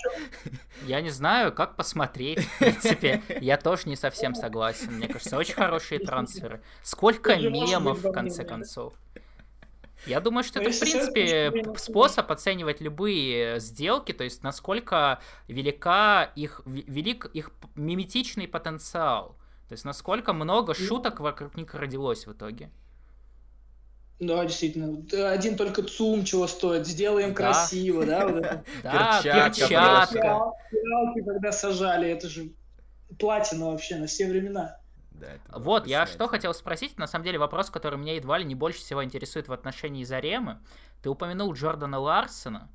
я не знаю, как посмотреть. В принципе, я тоже не совсем согласен. Мне кажется, очень хорошие трансферы. Сколько мемов, в конце концов. Я думаю, что Но это, в принципе, способ оценивать любые сделки, то есть насколько велика их, велик их миметичный потенциал. То есть насколько много шуток вокруг них родилось в итоге. Да, действительно. Один только ЦУМ чего стоит. Сделаем да. красиво, да? Да, перчатка. когда сажали, это же платина вообще на все времена. Да, вот, я что хотел спросить, на самом деле вопрос, который меня едва ли не больше всего интересует в отношении Заремы. Ты упомянул Джордана Ларсона,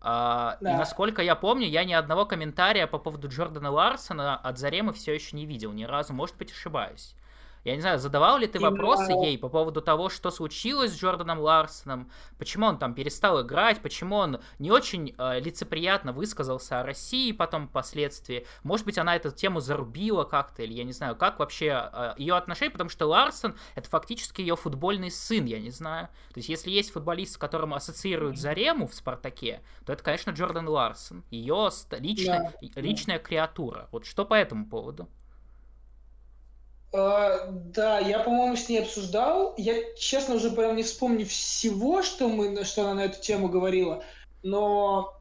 а, да. И насколько я помню, я ни одного комментария по поводу Джордана Ларсона от Заремы все еще не видел ни разу. Может быть, ошибаюсь. Я не знаю, задавал ли ты вопросы ей по поводу того, что случилось с Джорданом Ларсоном, почему он там перестал играть, почему он не очень э, лицеприятно высказался о России потом впоследствии. Может быть, она эту тему зарубила как-то, или я не знаю, как вообще э, ее отношения, потому что Ларсон это фактически ее футбольный сын, я не знаю. То есть, если есть футболист, с которым ассоциируют Зарему в Спартаке, то это, конечно, Джордан Ларсон, ее личная, да. личная креатура. Вот что по этому поводу? Uh, да, я, по-моему, с ней обсуждал. Я, честно, уже прям не вспомню всего, что, мы, что она на эту тему говорила, но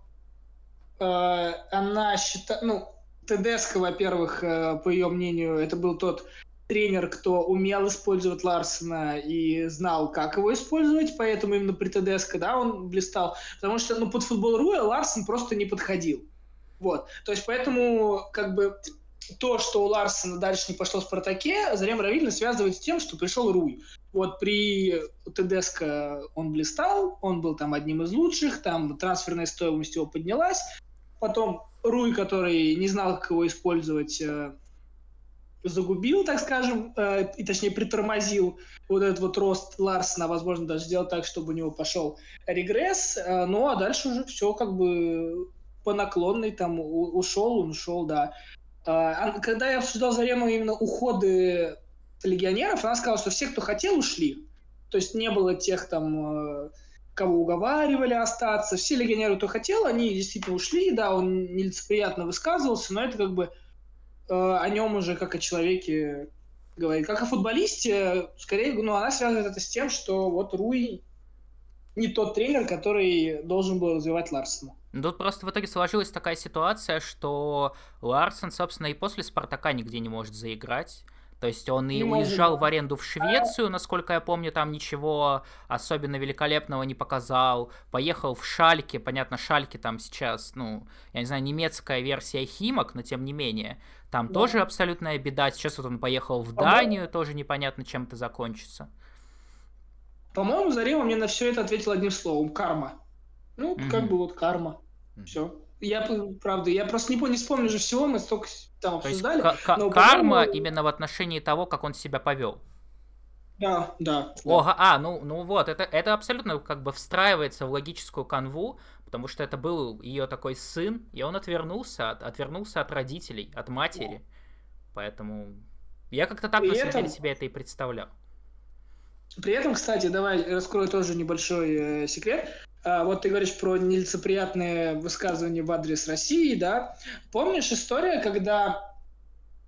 uh, она считает... Ну, Тедеско, во-первых, uh, по ее мнению, это был тот тренер, кто умел использовать Ларсона и знал, как его использовать, поэтому именно при Тедеско, да, он блистал. Потому что, ну, под футбол Руя Ларсон просто не подходил. Вот. То есть поэтому, как бы, то, что у Ларсена дальше не пошло в Спартаке, Зарем Равильно связывает с тем, что пришел Руй. Вот при ТДСК он блистал, он был там одним из лучших, там трансферная стоимость его поднялась. Потом Руй, который не знал, как его использовать, э, загубил, так скажем, э, и точнее притормозил вот этот вот рост Ларсена, возможно, даже сделал так, чтобы у него пошел регресс. Э, ну а дальше уже все как бы по наклонной там ушел, он ушел, да. А, когда я обсуждал Зарему именно уходы легионеров, она сказала, что все, кто хотел, ушли. То есть не было тех там, э, кого уговаривали остаться. Все легионеры, кто хотел, они действительно ушли. Да, он нелицеприятно высказывался, но это как бы э, о нем уже как о человеке говорит. Как о футболисте, скорее, ну, она связывает это с тем, что вот Руи не тот тренер, который должен был развивать Ларсена. Ну, тут просто в итоге сложилась такая ситуация, что Ларсон, собственно, и после Спартака нигде не может заиграть. То есть он и уезжал в аренду в Швецию, насколько я помню, там ничего особенно великолепного не показал. Поехал в Шальке, понятно, Шальке там сейчас, ну, я не знаю, немецкая версия Химок, но тем не менее. Там да. тоже абсолютная беда. Сейчас вот он поехал в Данию, тоже непонятно, чем это закончится. По-моему, Зарема мне на все это ответил одним словом – карма. Ну, mm-hmm. как бы вот карма. Mm-hmm. Все. Я, правда, я просто не, не вспомню же всего, мы столько там обсуждали. То есть, к- но, карма именно в отношении того, как он себя повел. Да, да. О, да. а, ну, ну вот, это, это абсолютно как бы встраивается в логическую канву, потому что это был ее такой сын, и он отвернулся, от, отвернулся от родителей, от матери. Да. Поэтому я как-то так, При на самом этом... деле, себе это и представлял. При этом, кстати, давай раскрою тоже небольшой э, секрет. А, вот ты говоришь про нелицеприятные высказывания в адрес России, да? Помнишь история, когда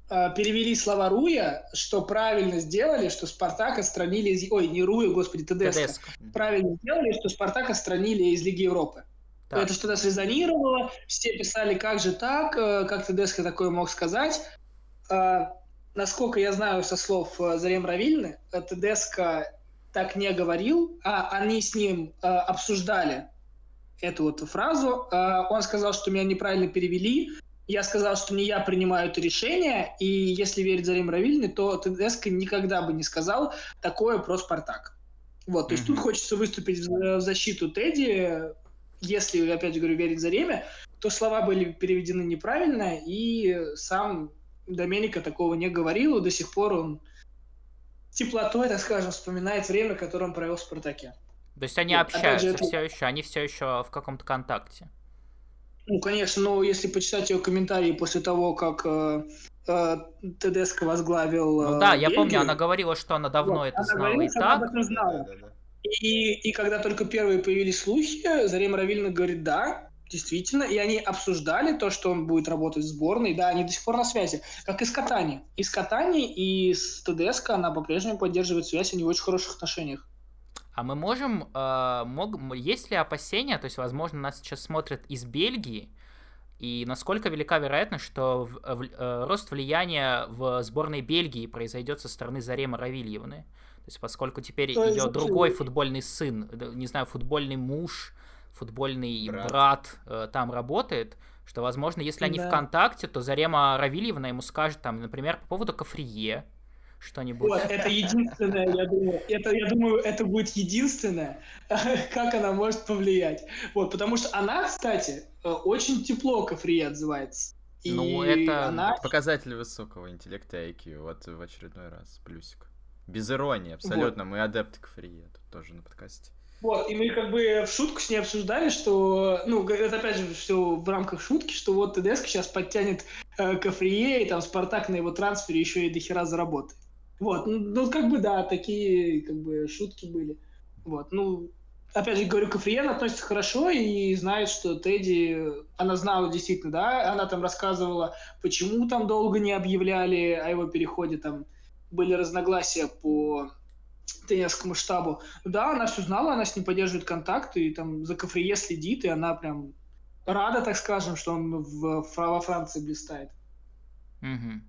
э, перевели слова Руя, что правильно сделали, что Спартак отстранили из... Ой, не Руя, господи, Тедеско. Тедеско. Правильно сделали, что Спартак отстранили из Лиги Европы. Так. Это что-то срезонировало, все писали, как же так, э, как Тедеско такое мог сказать. Э, насколько я знаю со слов Зарем Равильны, Тедеско так не говорил, а они с ним э, обсуждали эту вот фразу. Э, он сказал, что меня неправильно перевели. Я сказал, что не я принимаю это решение, и если верить Зарим Равильне, то Тедеско никогда бы не сказал такое про Спартак. Вот, то есть mm-hmm. тут хочется выступить в защиту Тедди, если, опять говорю, верить Зареме, то слова были переведены неправильно, и сам Доменика такого не говорил, и до сих пор он теплотой, так скажем, вспоминает время, которое он провел в «Спартаке». То есть они вот, общаются же, все это... еще, они все еще в каком-то контакте. Ну, конечно, но если почитать ее комментарии после того, как э, э, ТДСК возглавил... Э, ну да, я помню, она говорила, что она давно вот, это она знала говорила, и так. Она знала. И, и когда только первые появились слухи, Зарема Равильна говорит, да, Действительно, и они обсуждали то, что он будет работать в сборной. Да, они до сих пор на связи. Как и с Катани. И с Катани, и с ТДСК она по-прежнему поддерживает связь, они в очень хороших отношениях. А мы можем, э, мог, есть ли опасения, то есть, возможно, нас сейчас смотрят из Бельгии, и насколько велика вероятность, что в, в, э, рост влияния в сборной Бельгии произойдет со стороны Заремы Равильевны? То есть, поскольку теперь ее другой футбольный сын, не знаю, футбольный муж, футбольный брат, брат э, там работает, что, возможно, если они да. ВКонтакте, то Зарема Равильевна ему скажет, там, например, по поводу Кафрие что-нибудь. Вот, это единственное, я думаю, это, я думаю, это будет единственное, как она может повлиять. Вот, потому что она, кстати, э, очень тепло Кафрие отзывается. И ну, это она... показатель высокого интеллекта IQ, вот в очередной раз, плюсик. Без иронии, абсолютно. Вот. Мы адепты Кафрие тут тоже на подкасте. Вот, и мы как бы в шутку с ней обсуждали, что, ну, это опять же все в рамках шутки, что вот ТДСК сейчас подтянет э, Кафрие, и там Спартак на его трансфере еще и дохера заработает. Вот, ну, ну, как бы да, такие как бы шутки были. Вот, ну, опять же говорю, Кафриен относится хорошо и знает, что Тедди, она знала действительно, да, она там рассказывала, почему там долго не объявляли о его переходе, там были разногласия по тренерскому штабу. Да, она все знала, она с ним поддерживает контакты, и там за Кафрие следит, и она прям рада, так скажем, что он в, во Франции блистает. Угу.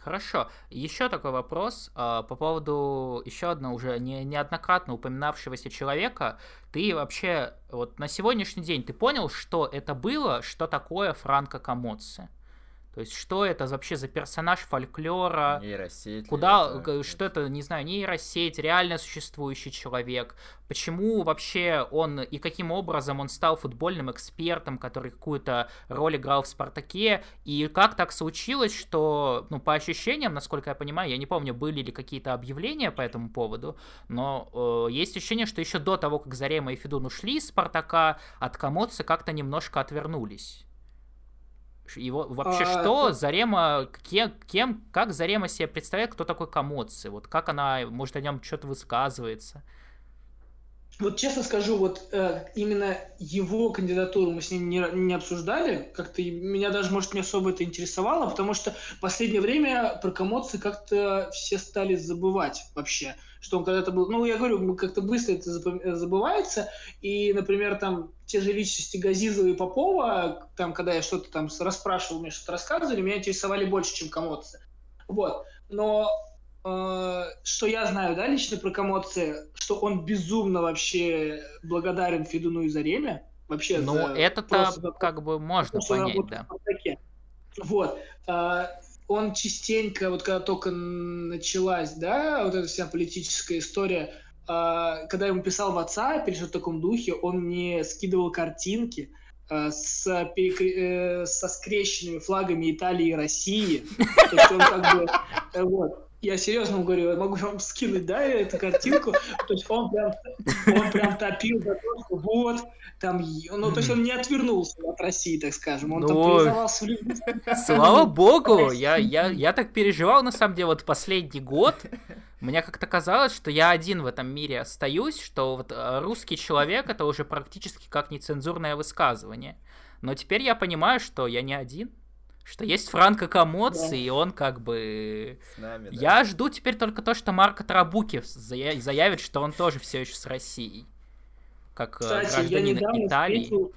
Хорошо. Еще такой вопрос а, по поводу еще одного уже не, неоднократно упоминавшегося человека. Ты вообще вот на сегодняшний день ты понял, что это было, что такое Франко Камоцци? То есть, что это вообще за персонаж фольклора? Нейросеть. Куда, это, что это, не знаю, нейросеть, реально существующий человек? Почему вообще он и каким образом он стал футбольным экспертом, который какую-то роль играл в «Спартаке»? И как так случилось, что, ну, по ощущениям, насколько я понимаю, я не помню, были ли какие-то объявления по этому поводу, но э, есть ощущение, что еще до того, как Зарема и Федун ушли из «Спартака», от Комодца как-то немножко отвернулись. Его вообще а, что это... Зарема, кем, кем, как Зарема себе представляет, кто такой Комоци? Вот как она, может, о нем что-то высказывается? Вот честно скажу, вот э, именно его кандидатуру мы с ним не, не обсуждали, как-то меня даже, может, не особо это интересовало, потому что в последнее время про Комоци как-то все стали забывать вообще что он когда-то был... Ну, я говорю, как-то быстро это забывается, и, например, там те же личности Газизова и Попова, там, когда я что-то там расспрашивал, мне что-то рассказывали, меня интересовали больше, чем комодцы. Вот. Но э, что я знаю, да, лично про комодцы, что он безумно вообще благодарен Федуну и Зареме. Вообще ну, это-то как бы можно понять, да. Вот. Э, он частенько, вот когда только началась, да, вот эта вся политическая история, э, когда ему писал в WhatsApp или что в таком духе, он мне скидывал картинки э, с, э, со скрещенными флагами Италии и России. То есть он как бы, э, вот, я серьезно говорю, я могу вам скинуть, да, эту картинку. То есть он прям, он прям топил за то, что вот, там, ну, то есть он не отвернулся от России, так скажем, он ну, там признавался в любви. Слава богу, я, я, я так переживал, на самом деле, вот последний год, мне как-то казалось, что я один в этом мире остаюсь, что вот э, русский человек это уже практически как нецензурное высказывание. Но теперь я понимаю, что я не один что есть Франко Комоци, да. и он как бы... Нами, да. Я жду теперь только то, что Марко Трабуки заявит, что он тоже все еще с Россией как э, Кстати, гражданин я Италии. Встретил,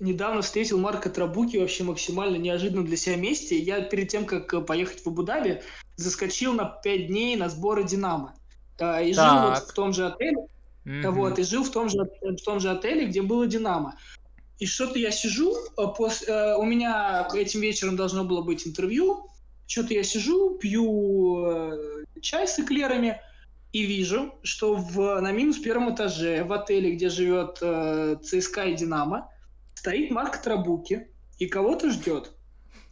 недавно встретил Марка Трабуки вообще максимально неожиданно для себя месте. Я перед тем, как э, поехать в Абу-Даби, заскочил на 5 дней на сборы Динамо. И так. жил вот в том же отеле. Mm-hmm. Вот, и жил в том, же, в том же отеле, где было Динамо. И что-то я сижу, э, после, у меня этим вечером должно было быть интервью, что-то я сижу, пью чай с эклерами, и вижу, что в, на минус первом этаже в отеле, где живет э, ЦСКА и Динамо, стоит Марк Трабуки и кого-то ждет.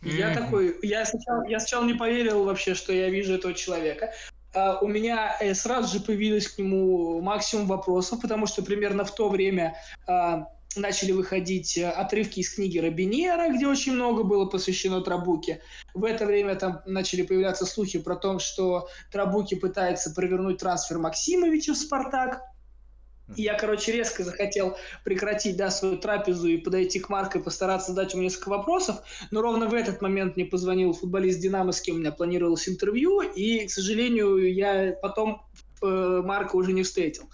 Mm-hmm. Я такой, я сначала, я сначала не поверил вообще, что я вижу этого человека. Uh, у меня э, сразу же появилось к нему максимум вопросов, потому что примерно в то время uh, начали выходить э, отрывки из книги Робинера, где очень много было посвящено Трабуке. В это время там начали появляться слухи про то, что Трабуки пытается провернуть трансфер Максимовича в «Спартак». И я, короче, резко захотел прекратить да, свою трапезу и подойти к Марку и постараться задать ему несколько вопросов. Но ровно в этот момент мне позвонил футболист «Динамо», с кем у меня планировалось интервью. И, к сожалению, я потом э, Марка уже не встретил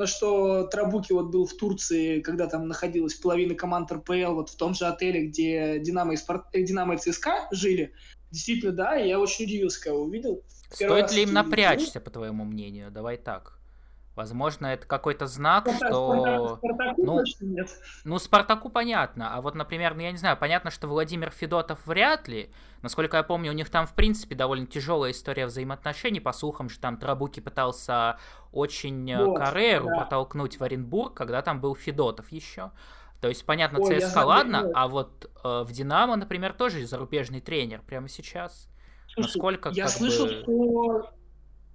на что Трабуки вот был в Турции, когда там находилась половина команд РПЛ, вот в том же отеле, где Динамо и, Спарт... Э, Динамо и ЦСКА жили. Действительно, да, я очень удивился, когда увидел. Стоит ли им напрячься, по твоему мнению? Давай так. Возможно, это какой-то знак, Спартак, что... Спартаку ну, нет. ну, Спартаку понятно. А вот, например, ну, я не знаю, понятно, что Владимир Федотов вряд ли. Насколько я помню, у них там, в принципе, довольно тяжелая история взаимоотношений. По слухам, что там Трабуки пытался очень э, вот, Кареру да. протолкнуть в Оренбург, когда там был Федотов еще. То есть, понятно, Ой, ЦСКА, ладно, а вот э, в Динамо, например, тоже зарубежный тренер прямо сейчас. Слушай, Насколько, я слышал, бы... что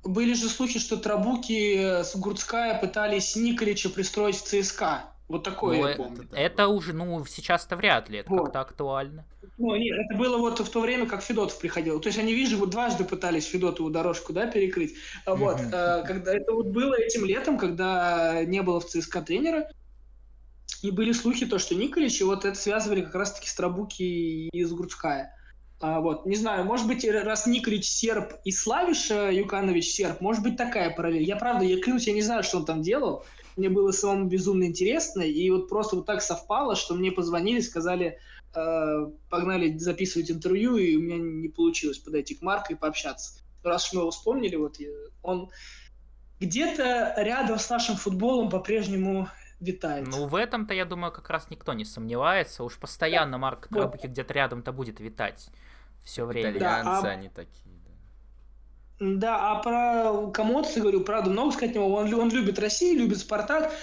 были же слухи, что Трабуки с Гурцкая пытались Николича пристроить в ЦСКА. Вот такое Ну, я э- помню. это уже, ну, сейчас-то вряд ли, это Вот. как-то актуально. Ну, нет, это было вот в то время, как Федотов приходил. То есть они, вижу, вот дважды пытались Федотову дорожку, да, перекрыть. А Вот, э, когда это вот было этим летом, когда не было в ЦСКА тренера, и были слухи, то, что Николич, и вот это связывали как раз-таки с Трабуки и с Грудская. А, вот, не знаю, может быть, раз Николич серб и Славиш Юканович серб, может быть, такая параллель. Я, правда, я клянусь, я не знаю, что он там делал. Мне было самому безумно интересно, и вот просто вот так совпало, что мне позвонили, сказали, э, погнали записывать интервью, и у меня не получилось подойти к Марку и пообщаться. Раз уж мы его вспомнили, вот он где-то рядом с нашим футболом по-прежнему витает. Ну, в этом-то, я думаю, как раз никто не сомневается. Уж постоянно Марк Вот. Трабуки где-то рядом-то будет витать все время. Да, Итальянцы а- они такие, да. Да, а про Комодца, говорю, правда, много сказать не могу. Он, он любит Россию, любит Спартак.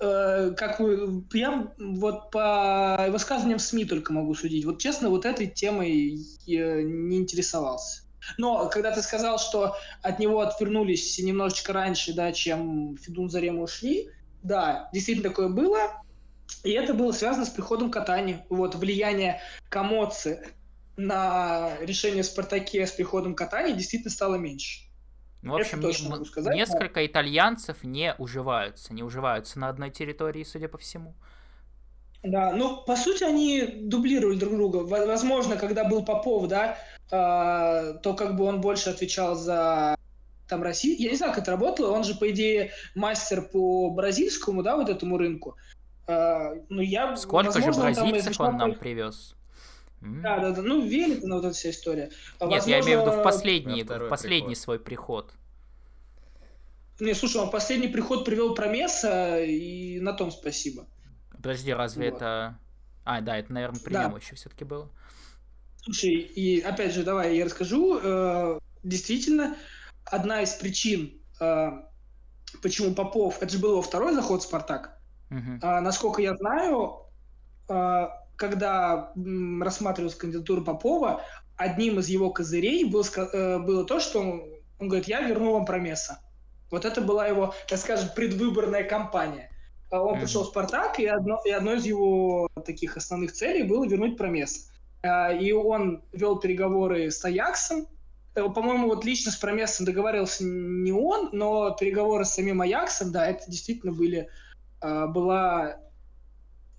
Э, как вы, я вот по высказываниям СМИ только могу судить. Вот честно, вот этой темой я не интересовался. Но когда ты сказал, что от него отвернулись немножечко раньше, да, чем Федун Зарема ушли, да, действительно такое было. И это было связано с приходом Катани. Вот влияние Комодцы на решение в Спартаке с приходом Катани действительно стало меньше. Ну, в общем, не- сказать, несколько итальянцев не уживаются. Не уживаются на одной территории, судя по всему. Да, ну, по сути, они дублировали друг друга. Во- Возможно, когда был Попов, да, э, то как бы он больше отвечал за там Россию. Я не знаю, как это работало. Он же, по идее, мастер по бразильскому, да, вот этому рынку. Э, ну, я, Сколько возможно, же он там бразильцев он нам привез? Да, да, да. Ну, Великана, вот эта вся история. А Нет, я имею в виду в возможно, последний, второй в последний приход. свой приход. Не, слушай, он последний приход привел Промеса, и на том спасибо. Подожди, разве Вот. это... А, да, это, наверное, при Да. еще все-таки было. Слушай, и опять же, давай я расскажу. Э, Действительно, одна из причин, э, почему Попов, это же был его второй заход в Спартак. А, насколько я знаю, э, когда рассматривалась кандидатура Попова, одним из его козырей был, э, было то, что он, он говорит, я верну вам Промеса. Вот это была его, так скажем, предвыборная кампания. А Он Мгм. пришел в Спартак, и одно, и одно из его таких основных целей было вернуть Промеса. А, И он вел переговоры с Аяксом. Э, По-моему, вот лично с Промесом договаривался не он, но переговоры с самим Аяксом, да, это действительно были, а, была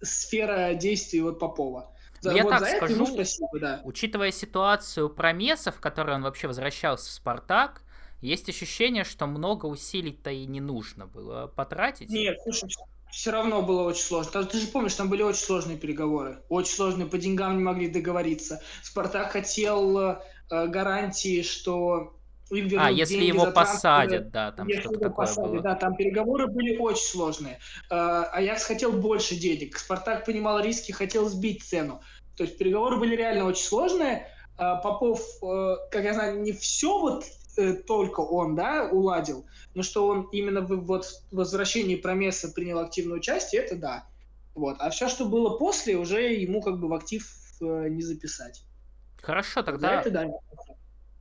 сфера действий вот Попова. Ну, За, я вот так за скажу, спасибо, да. Учитывая ситуацию Промесов, в которой он вообще возвращался в Спартак, есть ощущение, что много усилий-то и не нужно было потратить. Нет, слушай, все равно было очень сложно. Ты- Ты же помнишь, там были очень сложные переговоры. Очень сложные, по деньгам не могли договориться. Спартак хотел э, гарантии, что им вернут А, если деньги его за посадят, да, там Если что-то его такое посадят, было. Да, там переговоры были очень сложные. Э, Аякс хотел больше денег. Спартак понимал риски, хотел сбить цену. То есть переговоры были реально очень сложные. Э, Попов, э, как я знаю, не все вот э, только он, да, уладил, но что он именно в вот в возвращении Промеса принял активное участие, это да. Вот. А все, что было после, уже ему как бы в актив э, не записать. Хорошо, тогда, это да.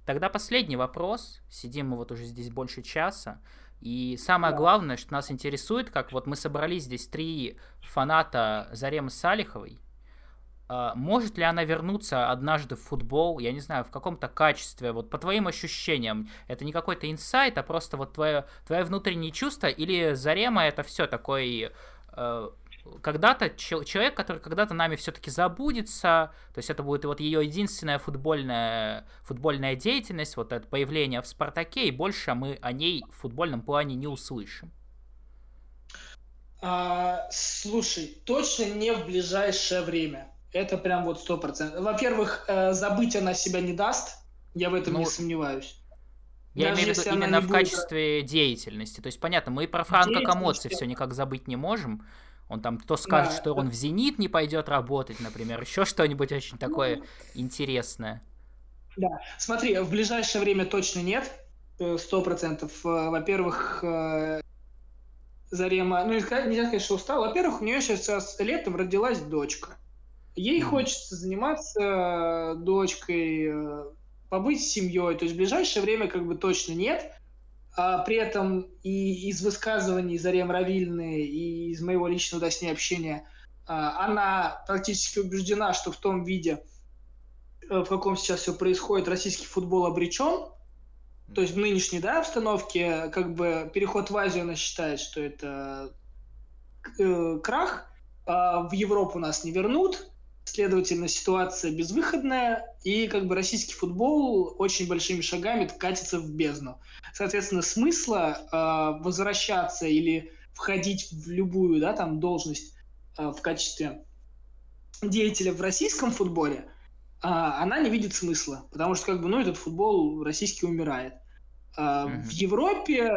тогда последний вопрос. Сидим мы вот уже здесь больше часа. И самое Да. главное, что нас интересует, как вот мы собрались здесь три фаната Заремы Салиховой. А, Может ли она вернуться однажды в футбол, я не знаю, в каком-то качестве, вот по твоим ощущениям, это не какой-то инсайт, а просто вот твое, твое внутреннее чувство, или Зарема это все такой э, когда-то чел- человек, который когда-то нами все-таки забудется, то есть это будет вот ее единственная футбольная, футбольная деятельность, вот это появление в Спартаке, и больше мы о ней в футбольном плане не услышим. А, слушай, точно не в ближайшее время. Это прям вот сто процентов. Во-первых, э, забыть она себя не даст. Я в этом Ну, не сомневаюсь. Я Даже имею в виду именно в будет- качестве деятельности. То есть, понятно, мы и про Франко Комоци все никак забыть не можем. Он там то скажет, Да, что да. он в Зенит не пойдет работать, например, еще что-нибудь очень такое Ну, интересное. Смотри, в ближайшее время точно нет. э, Сто процентов. Э, Во-первых, э, Зарема, ну нельзя сказать, что устала. Во-первых, у нее сейчас летом родилась дочка. Ей Мгм. хочется заниматься дочкой, побыть с семьей. То есть в ближайшее время как бы точно нет. А при этом и из высказываний Зарем Равильны, и из моего личного да, с ней общения, а, она практически убеждена, что в том виде, э, в каком сейчас все происходит, российский футбол обречен. То есть в нынешней да, обстановке как бы переход в Азию она считает, что это э, крах, а в Европу нас не вернут, следовательно, ситуация безвыходная, и как бы российский футбол очень большими шагами катится в бездну. Соответственно, смысла э, возвращаться или входить в любую да, там, должность э, в качестве деятеля в российском футболе, э, она не видит смысла, потому что как бы, ну, этот футбол российский умирает. Э, mm-hmm. В Европе,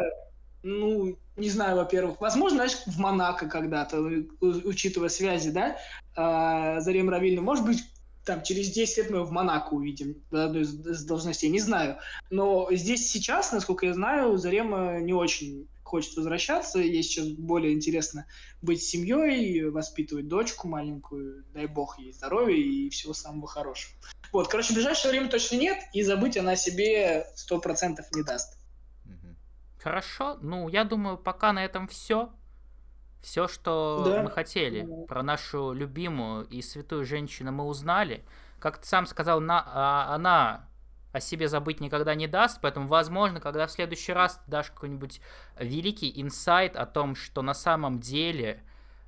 ну, не знаю, во-первых, возможно, знаешь, в Монако когда-то, учитывая связи, да, э, Зарем Равильна, может быть, там, через 10 лет мы в Монако увидим да, одну из, из должностей, не знаю. Но здесь сейчас, насколько я знаю, Зарема не очень хочет возвращаться. Ей сейчас более интересно быть семьей, воспитывать дочку маленькую, дай бог ей здоровья и всего самого хорошего. Вот, короче, в ближайшее время точно нет, и забыть она себе сто процентов не даст. Хорошо, ну, я думаю, пока на этом все. Все, что да. мы хотели про нашу любимую и святую женщину, мы узнали. Как ты сам сказал, на, а, она о себе забыть никогда не даст, поэтому, возможно, когда в следующий раз ты дашь какой-нибудь великий инсайт о том, что на самом деле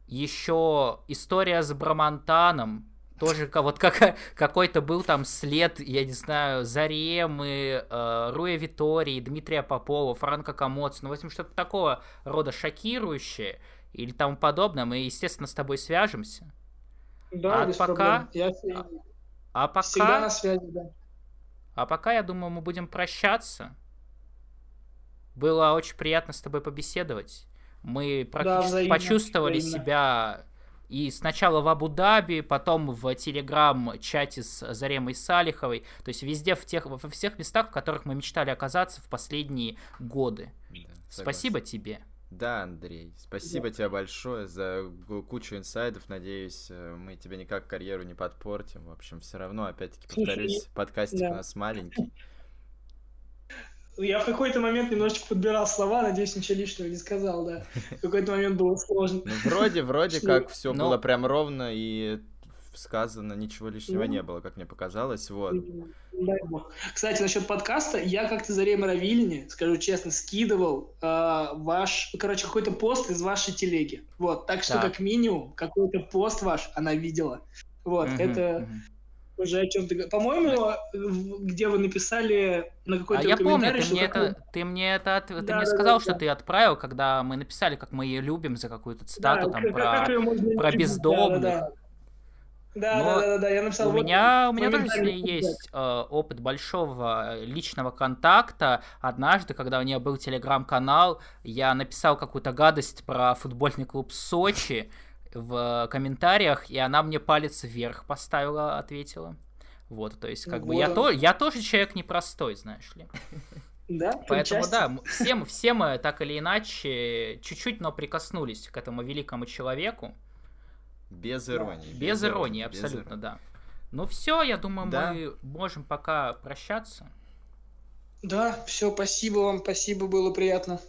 еще история с Брамантаном, тоже вот как, какой-то был там след, я не знаю, Заремы, э, Руя Витории, Дмитрия Попова, Франка Комоца, ну, в общем, что-то такого рода шокирующее, или тому подобное, мы, естественно, с тобой свяжемся. Да, а без пока... Я... А, а пока... Всегда на связи, да. А пока, я думаю, мы будем прощаться. Было очень приятно с тобой побеседовать. Мы практически да, взаимно, почувствовали взаимно. себя и сначала в Абу-Даби, потом в Телеграм-чате с Заремой Салиховой. То есть везде, в тех, во всех местах, в которых мы мечтали оказаться в последние годы. Да, Спасибо тебе. Да, Андрей, спасибо да. тебе большое за кучу инсайдов. Надеюсь, э, мы тебе никак карьеру не подпортим. В общем, все равно, опять-таки, повторюсь, подкастик да. у нас маленький. Я в какой-то момент немножечко подбирал слова, надеюсь, ничего лишнего не сказал, да. В какой-то момент было сложно. Ну, вроде, вроде как все было прям ровно и сказано, ничего лишнего не было, как мне показалось, вот. Кстати, насчет подкаста, я как-то за Рема Равильни, скажу честно, скидывал э, ваш, короче, какой-то пост из вашей телеги, вот, так что, так. как минимум, какой-то пост ваш она видела, вот, это... Уже о чем-то... По-моему, где вы написали на какой-то а я помню, ты мне, это, ты мне это от... да, ты мне да, сказал, да, что да. ты отправил, когда мы написали, как мы ее любим за какую-то цитату да, там как, про, как про бездомных. Да, да, да. Да, Но да, да, да, я написал. У вот меня, у меня тоже есть э, опыт большого э, личного контакта. Однажды, когда у нее был телеграм-канал, я написал какую-то гадость про футбольный клуб Сочи в комментариях, и она мне палец вверх поставила, ответила. Вот, то есть, как вот бы, я, то, я тоже человек непростой, знаешь ли. Да, Поэтому, да, все, все мы так или иначе чуть-чуть, но прикоснулись к этому великому человеку. Без иронии. Без, без иронии, иронии, абсолютно, без да. Ну все, я думаю, да. мы можем пока прощаться. Да, все, спасибо вам, спасибо, было приятно.